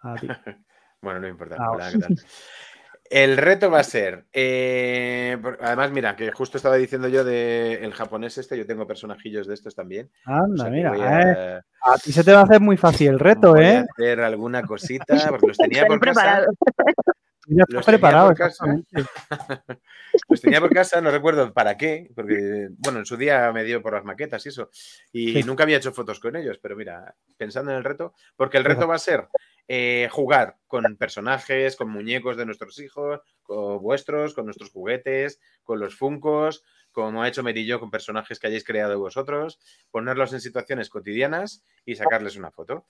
A ti. bueno, no importa. el reto va a ser, eh, además, mira, que justo estaba diciendo yo del japonés este, yo tengo personajillos de estos también. Anda, mira, eh, a, ti se te va a hacer muy fácil el reto, voy ¿eh? A hacer alguna cosita, porque los tenía por casa. Ya los preparado, tenía los tenía por casa, no recuerdo para qué, porque, bueno, en su día me dio por las maquetas y eso, y nunca había hecho fotos con ellos, pero mira, pensando en el reto, porque el reto va a ser eh, jugar con personajes, con muñecos de nuestros hijos, con vuestros, con nuestros juguetes, con los funcos, como ha hecho Merillo con personajes que hayáis creado vosotros, ponerlos en situaciones cotidianas y sacarles una foto.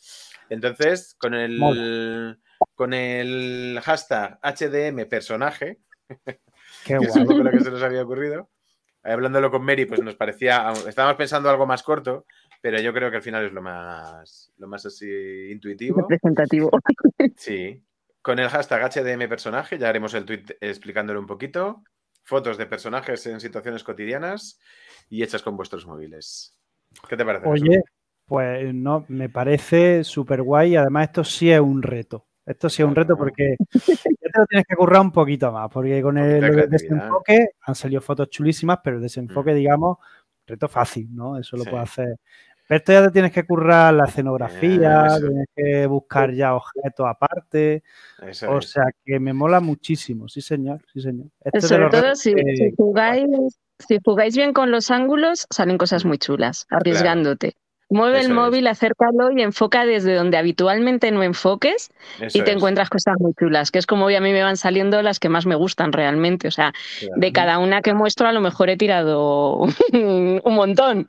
Entonces, con el, con el hashtag HDM personaje, que es que se nos había ocurrido, hablándolo con Mary, pues nos parecía, estábamos pensando algo más corto, pero yo creo que al final es lo más, lo más así intuitivo. Representativo. Sí. Con el hashtag HDM personaje, ya haremos el tweet explicándolo un poquito. Fotos de personajes en situaciones cotidianas y hechas con vuestros móviles. ¿Qué te parece? Oye, pues no, me parece súper guay. Además, esto sí es un reto. Esto sí es un reto porque ya te lo tienes que currar un poquito más, porque con el, desenfoque han salido fotos chulísimas, pero el desenfoque, mm. digamos, reto fácil, ¿no? Eso lo puede hacer. Pero esto ya te tienes que currar la escenografía, tienes que buscar ya objetos aparte. o sea que me mola muchísimo, sí señor, sí señor. Sobre todo si, jugáis, si jugáis bien con los ángulos, salen cosas muy chulas, arriesgándote. Mueve el móvil, acércalo y enfoca desde donde habitualmente no enfoques y te encuentras cosas muy chulas, que es como hoy a mí me van saliendo las que más me gustan realmente. O sea, de cada una que muestro a lo mejor he tirado un montón.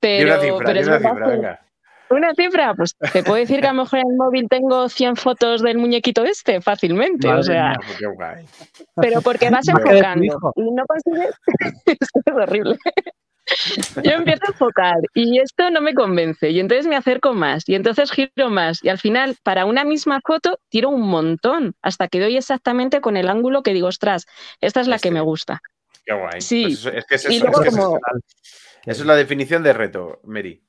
Pero, una cifra, pero una cifra, venga. Una cifra, pues te puedo decir que a lo mejor en el móvil tengo 100 fotos del muñequito este fácilmente, o sea. pero porque vas enfocando y no consigues. Es horrible. Yo empiezo a enfocar y esto no me convence y entonces me acerco más y entonces giro más y al final para una misma foto tiro un montón hasta que doy exactamente con el ángulo que digo, ostras, esta es la que me gusta. Qué guay. Sí. Pues es que es eso, es, es la definición de reto, Mary.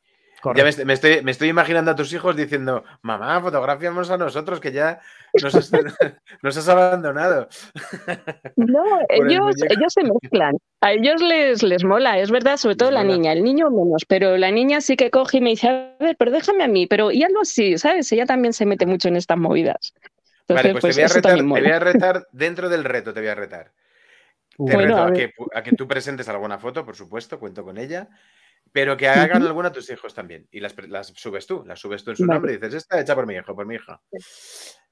Ya me, estoy, me, estoy, imaginando a tus hijos diciendo, mamá, fotografiamos a nosotros que ya nos has, nos abandonado. No, ellos, ellos se mezclan. A ellos les, les mola, es verdad, sobre todo la niña, el niño menos, pero la niña sí que coge y me dice, a ver, pero déjame a mí, pero y algo así, ¿sabes? Ella también se mete mucho en estas movidas. vale, pues, te, voy a retar, te voy a retar, dentro del reto te voy a retar. Te reto a, que, a que tú presentes alguna foto, por supuesto, cuento con ella pero que hagan alguna a tus hijos también. Y las, las, subes tú, las subes tú en su nombre y dices, esta hecha por mi hijo, por mi hija.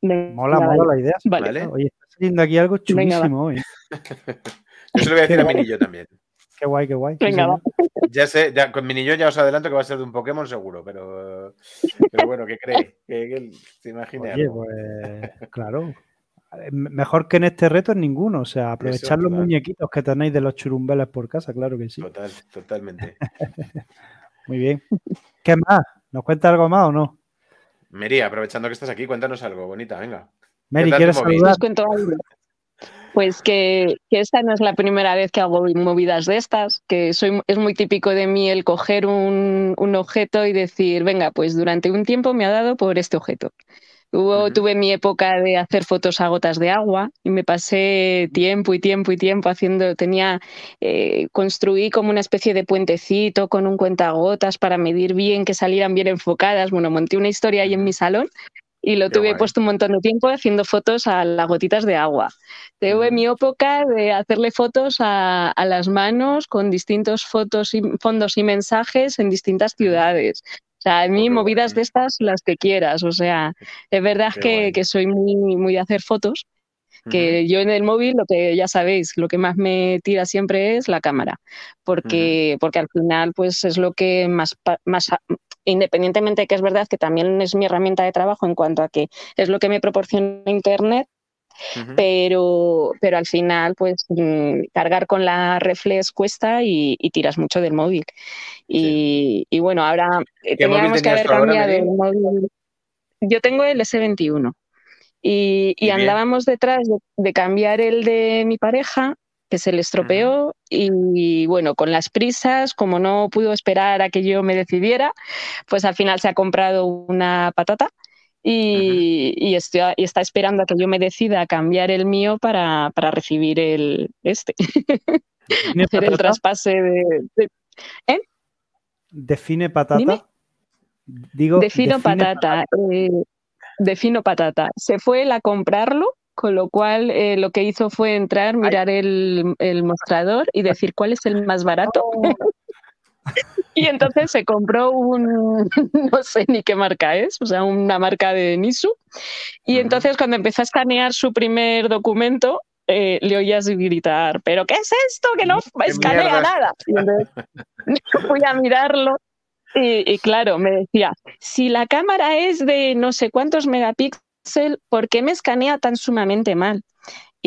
mola, mola la idea. Vale. Oye, está saliendo aquí algo chulísimo hoy. Yo se lo voy a decir a mi niño también. Qué guay, qué guay. Venga, ya sé, ya, con mi niño ya os adelanto que va a ser de un Pokémon seguro, pero, pero bueno, ¿qué cree? ¿Qué, se imagina? Oye, pues claro. Mejor que en este reto es ninguno. O sea, aprovechar los muñequitos que tenéis de los churumbeles por casa, claro que sí. Total, totalmente. Muy bien. ¿Qué más? ¿Nos cuenta algo más o no? Mary, aprovechando que estás aquí, cuéntanos algo, bonita, venga. Mary, ¿quieres saludar? Pues que, esta no es la primera vez que hago movidas de estas, que soy, es muy típico de mí el coger un, objeto y decir, venga, pues durante un tiempo me ha dado por este objeto. Tuve mi época de hacer fotos a gotas de agua y me pasé tiempo y tiempo y tiempo haciendo, tenía, eh, construí como una especie de puentecito con un cuentagotas para medir bien, que salieran bien enfocadas. Bueno, monté una historia ahí en mi salón y lo tuve puesto un montón de tiempo haciendo fotos a las gotitas de agua. Tuve mi época de hacerle fotos a, las manos con distintos fotos y, fondos y mensajes en distintas ciudades. Sea, a mí movidas de estas las que quieras. O sea, es verdad que, soy muy, muy de hacer fotos que yo en el móvil, lo que ya sabéis, lo que más me tira siempre es la cámara, porque, porque al final pues es lo que más, más independientemente de que es verdad que también es mi herramienta de trabajo en cuanto a que es lo que me proporciona Internet, pero, pero al final, pues mm, cargar con la reflex cuesta y, tiras mucho del móvil. Y, bueno, ahora teníamos que haber cambiado el móvil. Yo tengo el S21 y, andábamos detrás de, cambiar el de mi pareja que se le estropeó y bueno, con las prisas, como no pudo esperar a que yo me decidiera, pues al final se ha comprado una patata y, está esperando a que yo me decida cambiar el mío para, recibir el este. Hacer el traspase de... ¿eh? ¿Define patata? Digo, defino patata. Eh, defino patata. Se fue él a comprarlo con lo cual eh, lo que hizo fue entrar, mirar el, mostrador y decir cuál es el más barato. Oh. Y entonces se compró un, no sé ni qué marca es, o sea, una marca de Nisu. Y entonces cuando empezó a escanear su primer documento, eh, le oías gritar, ¿pero qué es esto? Que no escanea nada. Y entonces fui a mirarlo y, y, claro, me decía, si la cámara es de no sé cuántos megapíxeles, ¿por qué me escanea tan sumamente mal?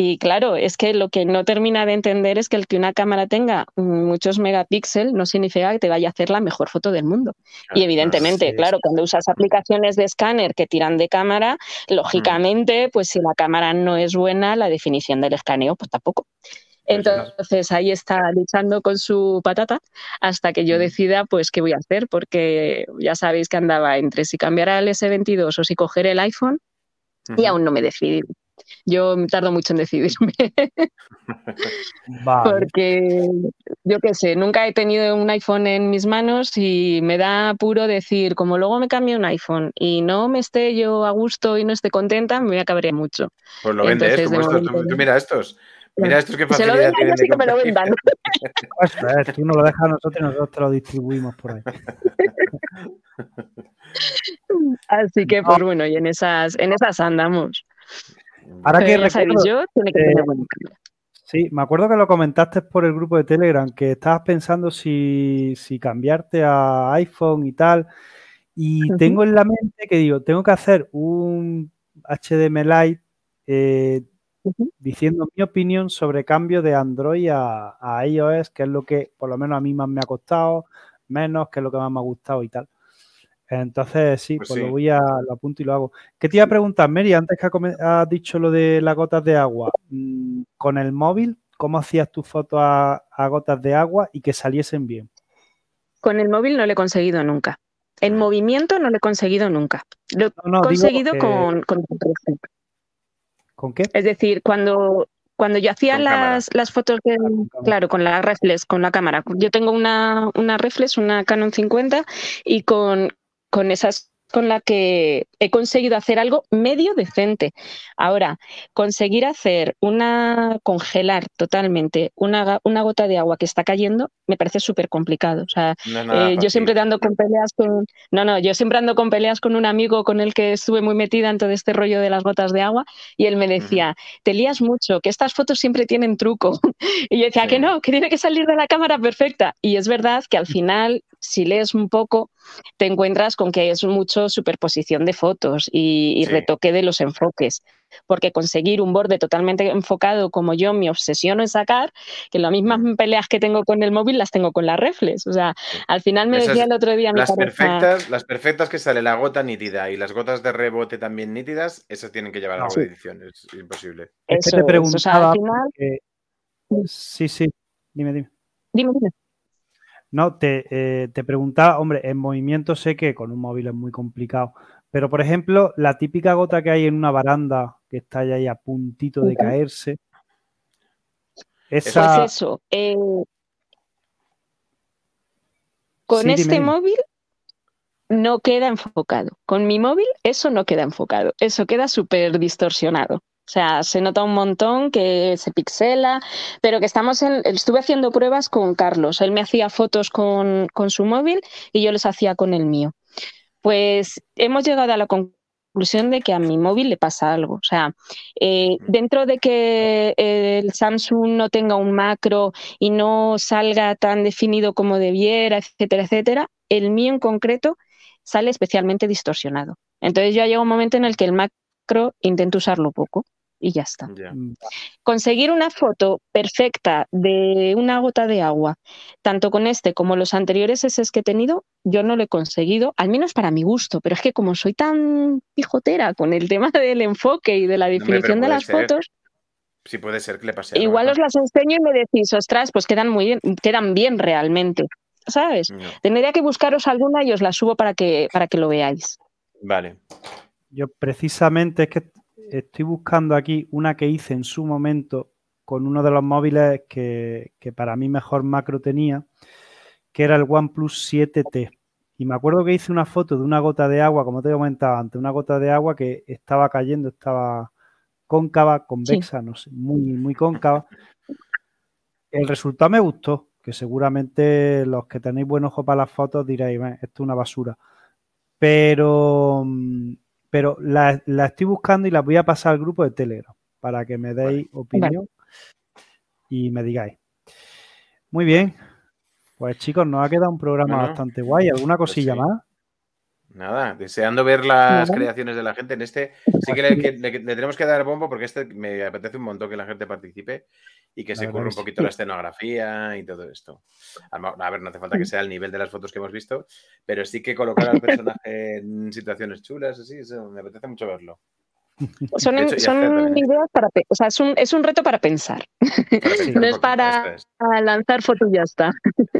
Y claro, es que lo que no termina de entender es que el que una cámara tenga muchos megapíxeles no significa que te vaya a hacer la mejor foto del mundo. y evidentemente, claro, cuando usas aplicaciones de escáner que tiran de cámara, lógicamente, pues si la cámara no es buena, la definición del escaneo, pues tampoco. Entonces ahí está luchando con su patata hasta que yo decida pues qué voy a hacer, porque ya sabéis que andaba entre si cambiar al S22 o si coger el iPhone y aún no me he decidido. Yo tardo mucho en decidirme. Porque yo qué sé, nunca he tenido un iPhone en mis manos y me da apuro decir, como luego me cambie un iPhone y no me esté yo a gusto y no esté contenta, me voy a cabrear mucho. Pues lo vendes, como estos, tú, mira estos. Mira estos que facilidad tienen. que me lo vendan. Pues, tú no lo dejas a nosotros y nosotros te lo distribuimos por ahí. Así que, pues bueno, y en esas, en esas andamos. Ahora que recuerdo, yo, tiene que tener Sí, me acuerdo que lo comentaste por el grupo de Telegram, que estabas pensando si, cambiarte a iPhone y tal. Y tengo en la mente que digo, tengo que hacer un HDMI eh, diciendo mi opinión sobre cambio de Android a, a, iOS, que es lo que por lo menos a mí más me ha costado, menos, que es lo que más me ha gustado y tal. Entonces, sí, pues, pues lo voy a lo apunto y lo hago. ¿Qué te iba a preguntar, Mary? Antes que has dicho lo de las gotas de agua, mm, con el móvil, ¿cómo hacías tus fotos a, gotas de agua y que saliesen bien? Con el móvil no lo he conseguido nunca. En movimiento no lo he conseguido nunca. Lo he conseguido con, con, con, qué? Es decir, cuando, cuando yo hacía las, las, fotos, de, claro, con la reflex, con la cámara. Yo tengo una, una reflex, una Canon 50, y con, con esas con la que he conseguido hacer algo medio decente. Ahora, conseguir hacer una, congelar totalmente una, una gota de agua que está cayendo, me parece súper complicado. O sea, eh, yo siempre ando con peleas con, no, no, yo siempre ando con peleas con un amigo con el que estuve muy metida en todo este rollo de las gotas de agua y él me decía, te lías mucho, que estas fotos siempre tienen truco. y yo decía, que no, que tiene que salir de la cámara perfecta. Y es verdad que al final, si lees un poco, te encuentras con que es mucho superposición de fotos y, retoque de los enfoques. Porque conseguir un borde totalmente enfocado como yo me obsesiono en sacar, que las mismas peleas que tengo con el móvil las tengo con las reflex. O sea, al final me decía el otro día... Las, perfectas, las perfectas que sale la gota nítida y las gotas de rebote también nítidas, esas tienen que llevar a la edición, es imposible. Eso te preguntaba... Sí, sí, dime, dime. Dime, dime. No, te, eh, te preguntaba, hombre, en movimiento sé que con un móvil es muy complicado, pero por ejemplo, la típica gota que hay en una baranda que está ya ahí a puntito de caerse. Esa... Pues eso. Eh, con este móvil no queda enfocado. Con mi móvil eso no queda enfocado. Eso queda súper distorsionado. O sea, se nota un montón que se pixela, pero que estamos en. Estuve haciendo pruebas con Carlos. Él me hacía fotos con, su móvil y yo les hacía con el mío. Pues hemos llegado a la conclusión de que a mi móvil le pasa algo. O sea, eh, dentro de que el Samsung no tenga un macro y no salga tan definido como debiera, etcétera, etcétera, el mío en concreto sale especialmente distorsionado. Entonces ya llega un momento en el que el macro intento usarlo poco y ya está. Mm. Conseguir una foto perfecta de una gota de agua, tanto con este como los anteriores SS que he tenido, yo no lo he conseguido, al menos para mi gusto, pero es que como soy tan pijotera con el tema del enfoque y de la definición de las fotos, Sí, puede ser que le pase. Igual os las enseño y me decís, ostras, pues quedan muy bien, quedan bien realmente. ¿Sabes? Tendría que buscaros alguna y os la subo para que, para que lo veáis. Vale. Yo precisamente es que estoy buscando aquí una que hice en su momento con uno de los móviles que, para mí mejor macro tenía, que era el OnePlus 7T. Y me acuerdo que hice una foto de una gota de agua, como te he comentado antes, una gota de agua que estaba cayendo, estaba cóncava, convexa, no sé, muy, muy cóncava. El resultado me gustó, que seguramente los que tenéis buen ojo para las fotos diréis, esto es una basura. Pero mm, pero la, estoy buscando y la voy a pasar al grupo de Telegram para que me deis opinión y me digáis. Muy bien. Pues chicos, nos ha quedado un programa bastante guay. ¿Alguna pues cosilla más? Nada, deseando ver las creaciones de la gente. En este sí que le, tenemos que dar bombo porque este me apetece un montón que la gente participe y que se curre un poquito la escenografía y todo esto. A ver, no hace falta que sea el nivel de las fotos que hemos visto, pero sí que colocar al personaje en situaciones chulas, así, me apetece mucho verlo. Son, ideas para, o sea, es un, es un reto para pensar. no es para lanzar fotos y ya está.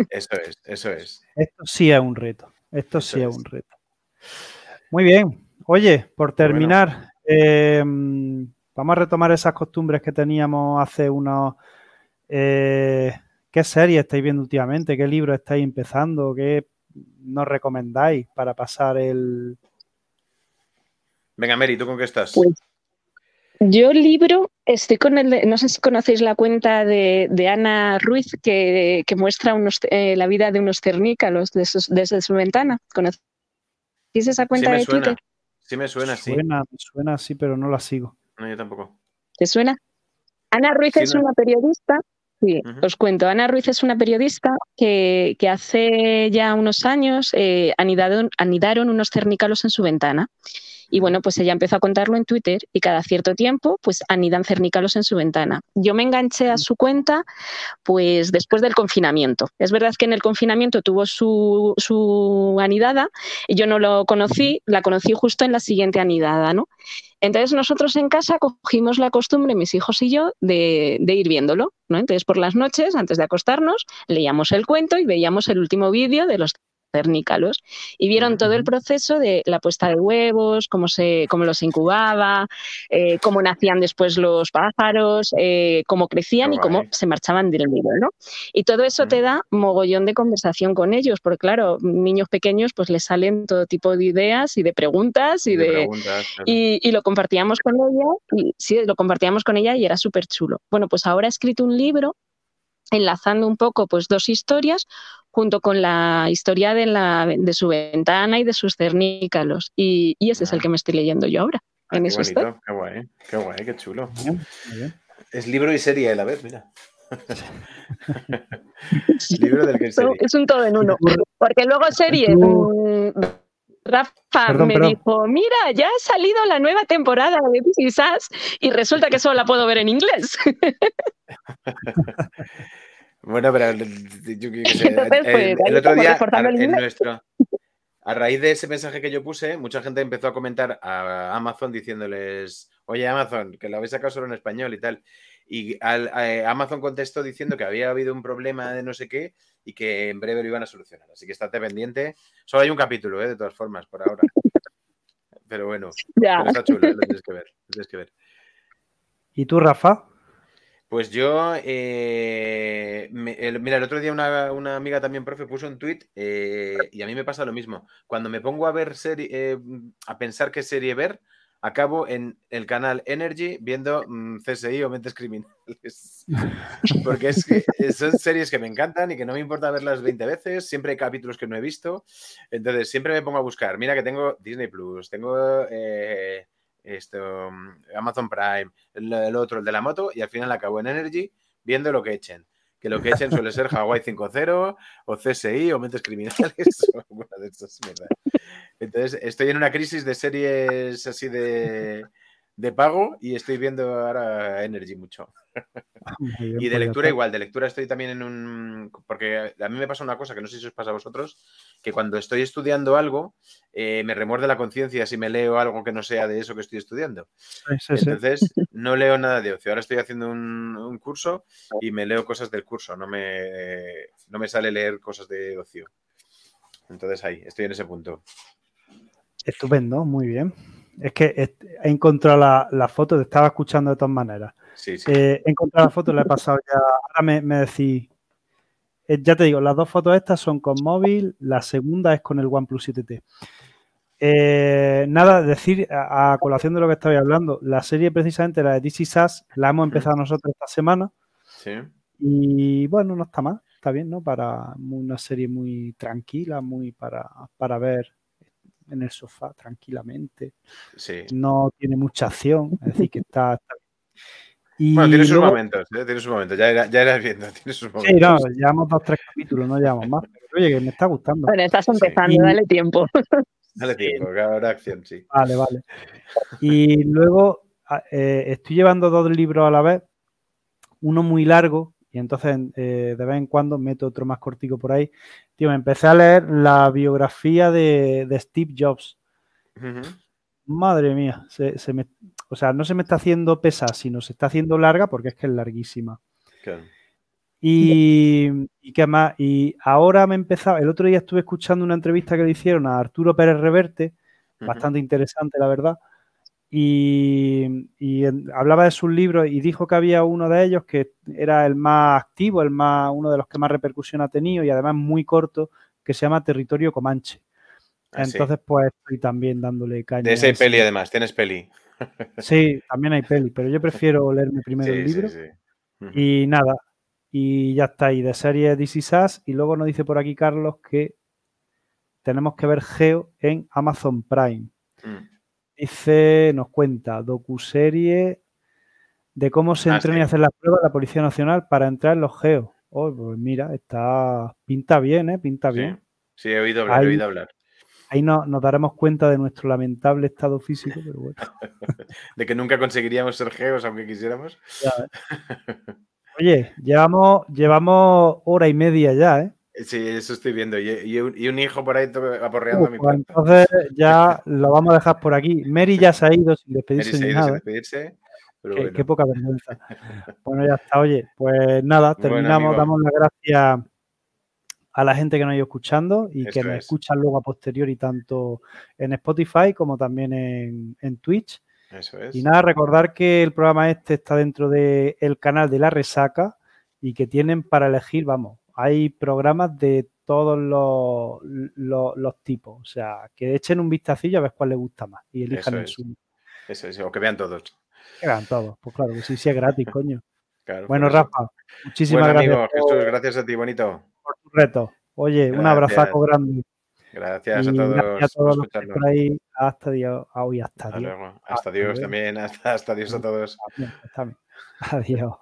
Eso es, eso es. Esto sí es un reto. Esto sí es un reto. Muy bien. Oye, por terminar, em, vamos a retomar esas costumbres que teníamos hace unos... Eh, ¿Qué serie estáis viendo últimamente? ¿Qué libro estáis empezando? ¿Qué nos recomendáis para pasar el... Venga, Mary, ¿tú con qué estás? Pues, yo libro, estoy con el, no sé si conocéis la cuenta de, Ana Ruiz que, muestra eh, la vida de unos cernícalos desde su ventana. ¿Conocéis esa cuenta de Twitter? Sí me suena, sí. Suena, suena sí, pero no la sigo. No, yo tampoco. ¿Te suena? Ana Ruiz es una periodista, sí, os cuento, Ana Ruiz es una periodista que, hace ya unos años eh, anidaron, anidaron unos cernícalos en su ventana. Y bueno, pues ella empezó a contarlo en Twitter y cada cierto tiempo pues anidan cernícalos en su ventana. Yo me enganché a su cuenta pues después del confinamiento. Es verdad que en el confinamiento tuvo su, su anidada y yo no lo conocí, la conocí justo en la siguiente anidada, ¿no? Entonces nosotros en casa cogimos la costumbre, mis hijos y yo, de, de, ir viéndolo. ¿no? Entonces por las noches, antes de acostarnos, leíamos el cuento y veíamos el último vídeo de los cernícalos y vieron todo el proceso de la puesta de huevos, cómo, se, cómo los incubaba, eh, cómo nacían después los pájaros, eh, cómo crecían y cómo se marchaban del nido, ¿no? Y todo eso te da mogollón de conversación con ellos, porque claro, niños pequeños pues les salen todo tipo de ideas y de preguntas y de, y, lo compartíamos con ella y sí, lo compartíamos con ella y era súper chulo. Bueno, pues ahora he escrito un libro enlazando un poco pues dos historias junto con la historia de, la, de su ventana y de sus cernícalos. Y, ese es el que me estoy leyendo yo ahora. Ah, en qué bonito, qué guay, qué guay, qué chulo. Es libro y serie, a ver, mira. libro del que es, es un todo en uno. Porque luego serie. Mm, Rafa me dijo, mira, ya ha salido la nueva temporada de This y resulta que solo la puedo ver en inglés. Bueno, pero yo que sé, el, pues, otro día, en nuestro, a raíz de ese mensaje que yo puse, mucha gente empezó a comentar a Amazon diciéndoles, oye Amazon, que lo habéis sacado solo en español y tal. Y eh, Amazon contestó diciendo que había habido un problema de no sé qué y que en breve lo iban a solucionar. Así que estate pendiente. Solo hay un capítulo, ¿eh? de todas formas, por ahora. Pero bueno, está chulo, lo tienes que ver. Lo tienes que ver. ¿Y tú, Rafa? Pues yo, eh, mira, el otro día una, amiga también, profe, puso un tweet eh, y a mí me pasa lo mismo. Cuando me pongo a ver serie, eh, a pensar qué serie ver, acabo en el canal Energy viendo mm, CSI o Mentes Criminales. Porque es que son series que me encantan y que no me importa verlas 20 veces. Siempre hay capítulos que no he visto. Entonces, siempre me pongo a buscar. Mira que tengo Disney Plus, tengo esto, Amazon Prime, el, otro, el de la moto, y al final acabo en Energy viendo lo que echen. Que lo que echen suele ser Hawaii 5.0 o CSI o mentes criminales. Entonces, estoy en una crisis de series así de, de pago y estoy viendo ahora Energy mucho. y de pues lectura igual, de lectura estoy también en un... Porque a mí me pasa una cosa que no sé si os pasa a vosotros, que cuando estoy estudiando algo, eh, me remuerde la conciencia si me leo algo que no sea de eso que estoy estudiando. Entonces, no leo nada de ocio. Ahora estoy haciendo un, curso y me leo cosas del curso, no me, no me sale leer cosas de ocio. Entonces ahí, estoy en ese punto. Estupendo, muy bien. Es que he encontrado la, foto, te estaba escuchando de todas maneras. Sí, sí. Eh, he encontrado la foto, la he pasado ya. Ahora me, me decís, eh, ya te digo, las dos fotos estas son con móvil, la segunda es con el OnePlus 7T. Eh, nada, decir a, colación de lo que estabais hablando, la serie precisamente, la de DC Sass, la hemos empezado nosotros esta semana. Sí. Y bueno, no está mal, está bien, ¿no? Para una serie muy tranquila, muy para, para ver en el sofá tranquilamente. No tiene mucha acción, es decir, que está, Y bueno, tiene sus momentos, ¿eh? tiene sus momentos, ya, era, ya eras viendo, tiene sus momentos. Sí, no, llevamos dos, tres capítulos, no llevamos más. Pero, oye, que me está gustando. Bueno, estás empezando, dale tiempo. Dale tiempo, que ahora acción, sí. Vale, vale. Y luego eh, estoy llevando dos libros a la vez, uno muy largo, y entonces eh, de vez en cuando meto otro más cortico por ahí. Tío, me empecé a leer la biografía de, Steve Jobs. Madre mía, se, me, o sea, no se me está haciendo pesada, sino se está haciendo larga porque es que es larguísima. Y, y qué más, y ahora me empezaba, el otro día estuve escuchando una entrevista que le hicieron a Arturo Pérez Reverte, bastante interesante, la verdad, y, hablaba de sus libros y dijo que había uno de ellos que era el más activo, el más, uno de los que más repercusión ha tenido y además muy corto, que se llama Territorio Comanche. Ah, Entonces, pues estoy también dándole caña. De ese peli, además, tienes peli. Sí, también hay peli, pero yo prefiero leerme primero el libro. y nada, y ya está. Y de serie DC Sass, y luego nos dice por aquí Carlos que tenemos que ver Geo en Amazon Prime. Mm. Dice, nos cuenta, docuserie de cómo se ah, entrena y hacer las pruebas la Policía Nacional para entrar en los geos. Oh, pues mira, está pinta bien, ¿eh? Pinta bien. Sí, he oído hablar, ahí, he oído hablar. Ahí no, nos daremos cuenta de nuestro lamentable estado físico, pero bueno. de que nunca conseguiríamos ser geos aunque quisiéramos. Oye, llevamos, llevamos hora y media ya, ¿eh? Sí, eso estoy viendo. Y, un, hijo por ahí aporreando a mi pues Entonces ya lo vamos a dejar por aquí. Mary ya se ha ido sin despedirse. Mary se ha ido sin despedirse. qué, poca vergüenza. bueno, ya está. Oye, pues nada, terminamos. damos las gracias a la gente que nos ha ido escuchando y que nos es. escuchan luego a posteriori tanto en Spotify como también en, en Twitch. Eso es. Y nada, recordar que el programa este está dentro del canal de La Resaca y que tienen para elegir, vamos, hay programas de todos los, los- los tipos. O sea, que echen un vistacillo a ver cuál les gusta más y elijan Eso el suyo. Eso es, o que vean todos. Que hagan todos. Pues claro, que sí, sí es gratis, coño. Claro, Bueno. Rafa, muchísimas Bueno, gracias amigo, por, Jesús, gracias a ti, bonito. por tu reto. Oye, un abrazaco grande. Gracias y a todos, gracias a todos por los que estáis escucharnos. por ahí. Hasta Dios. Ah, uy, hasta Hasta Dios. luego. Hasta Hasta Dios también. Hasta, hasta Dios a todos. También. Adiós.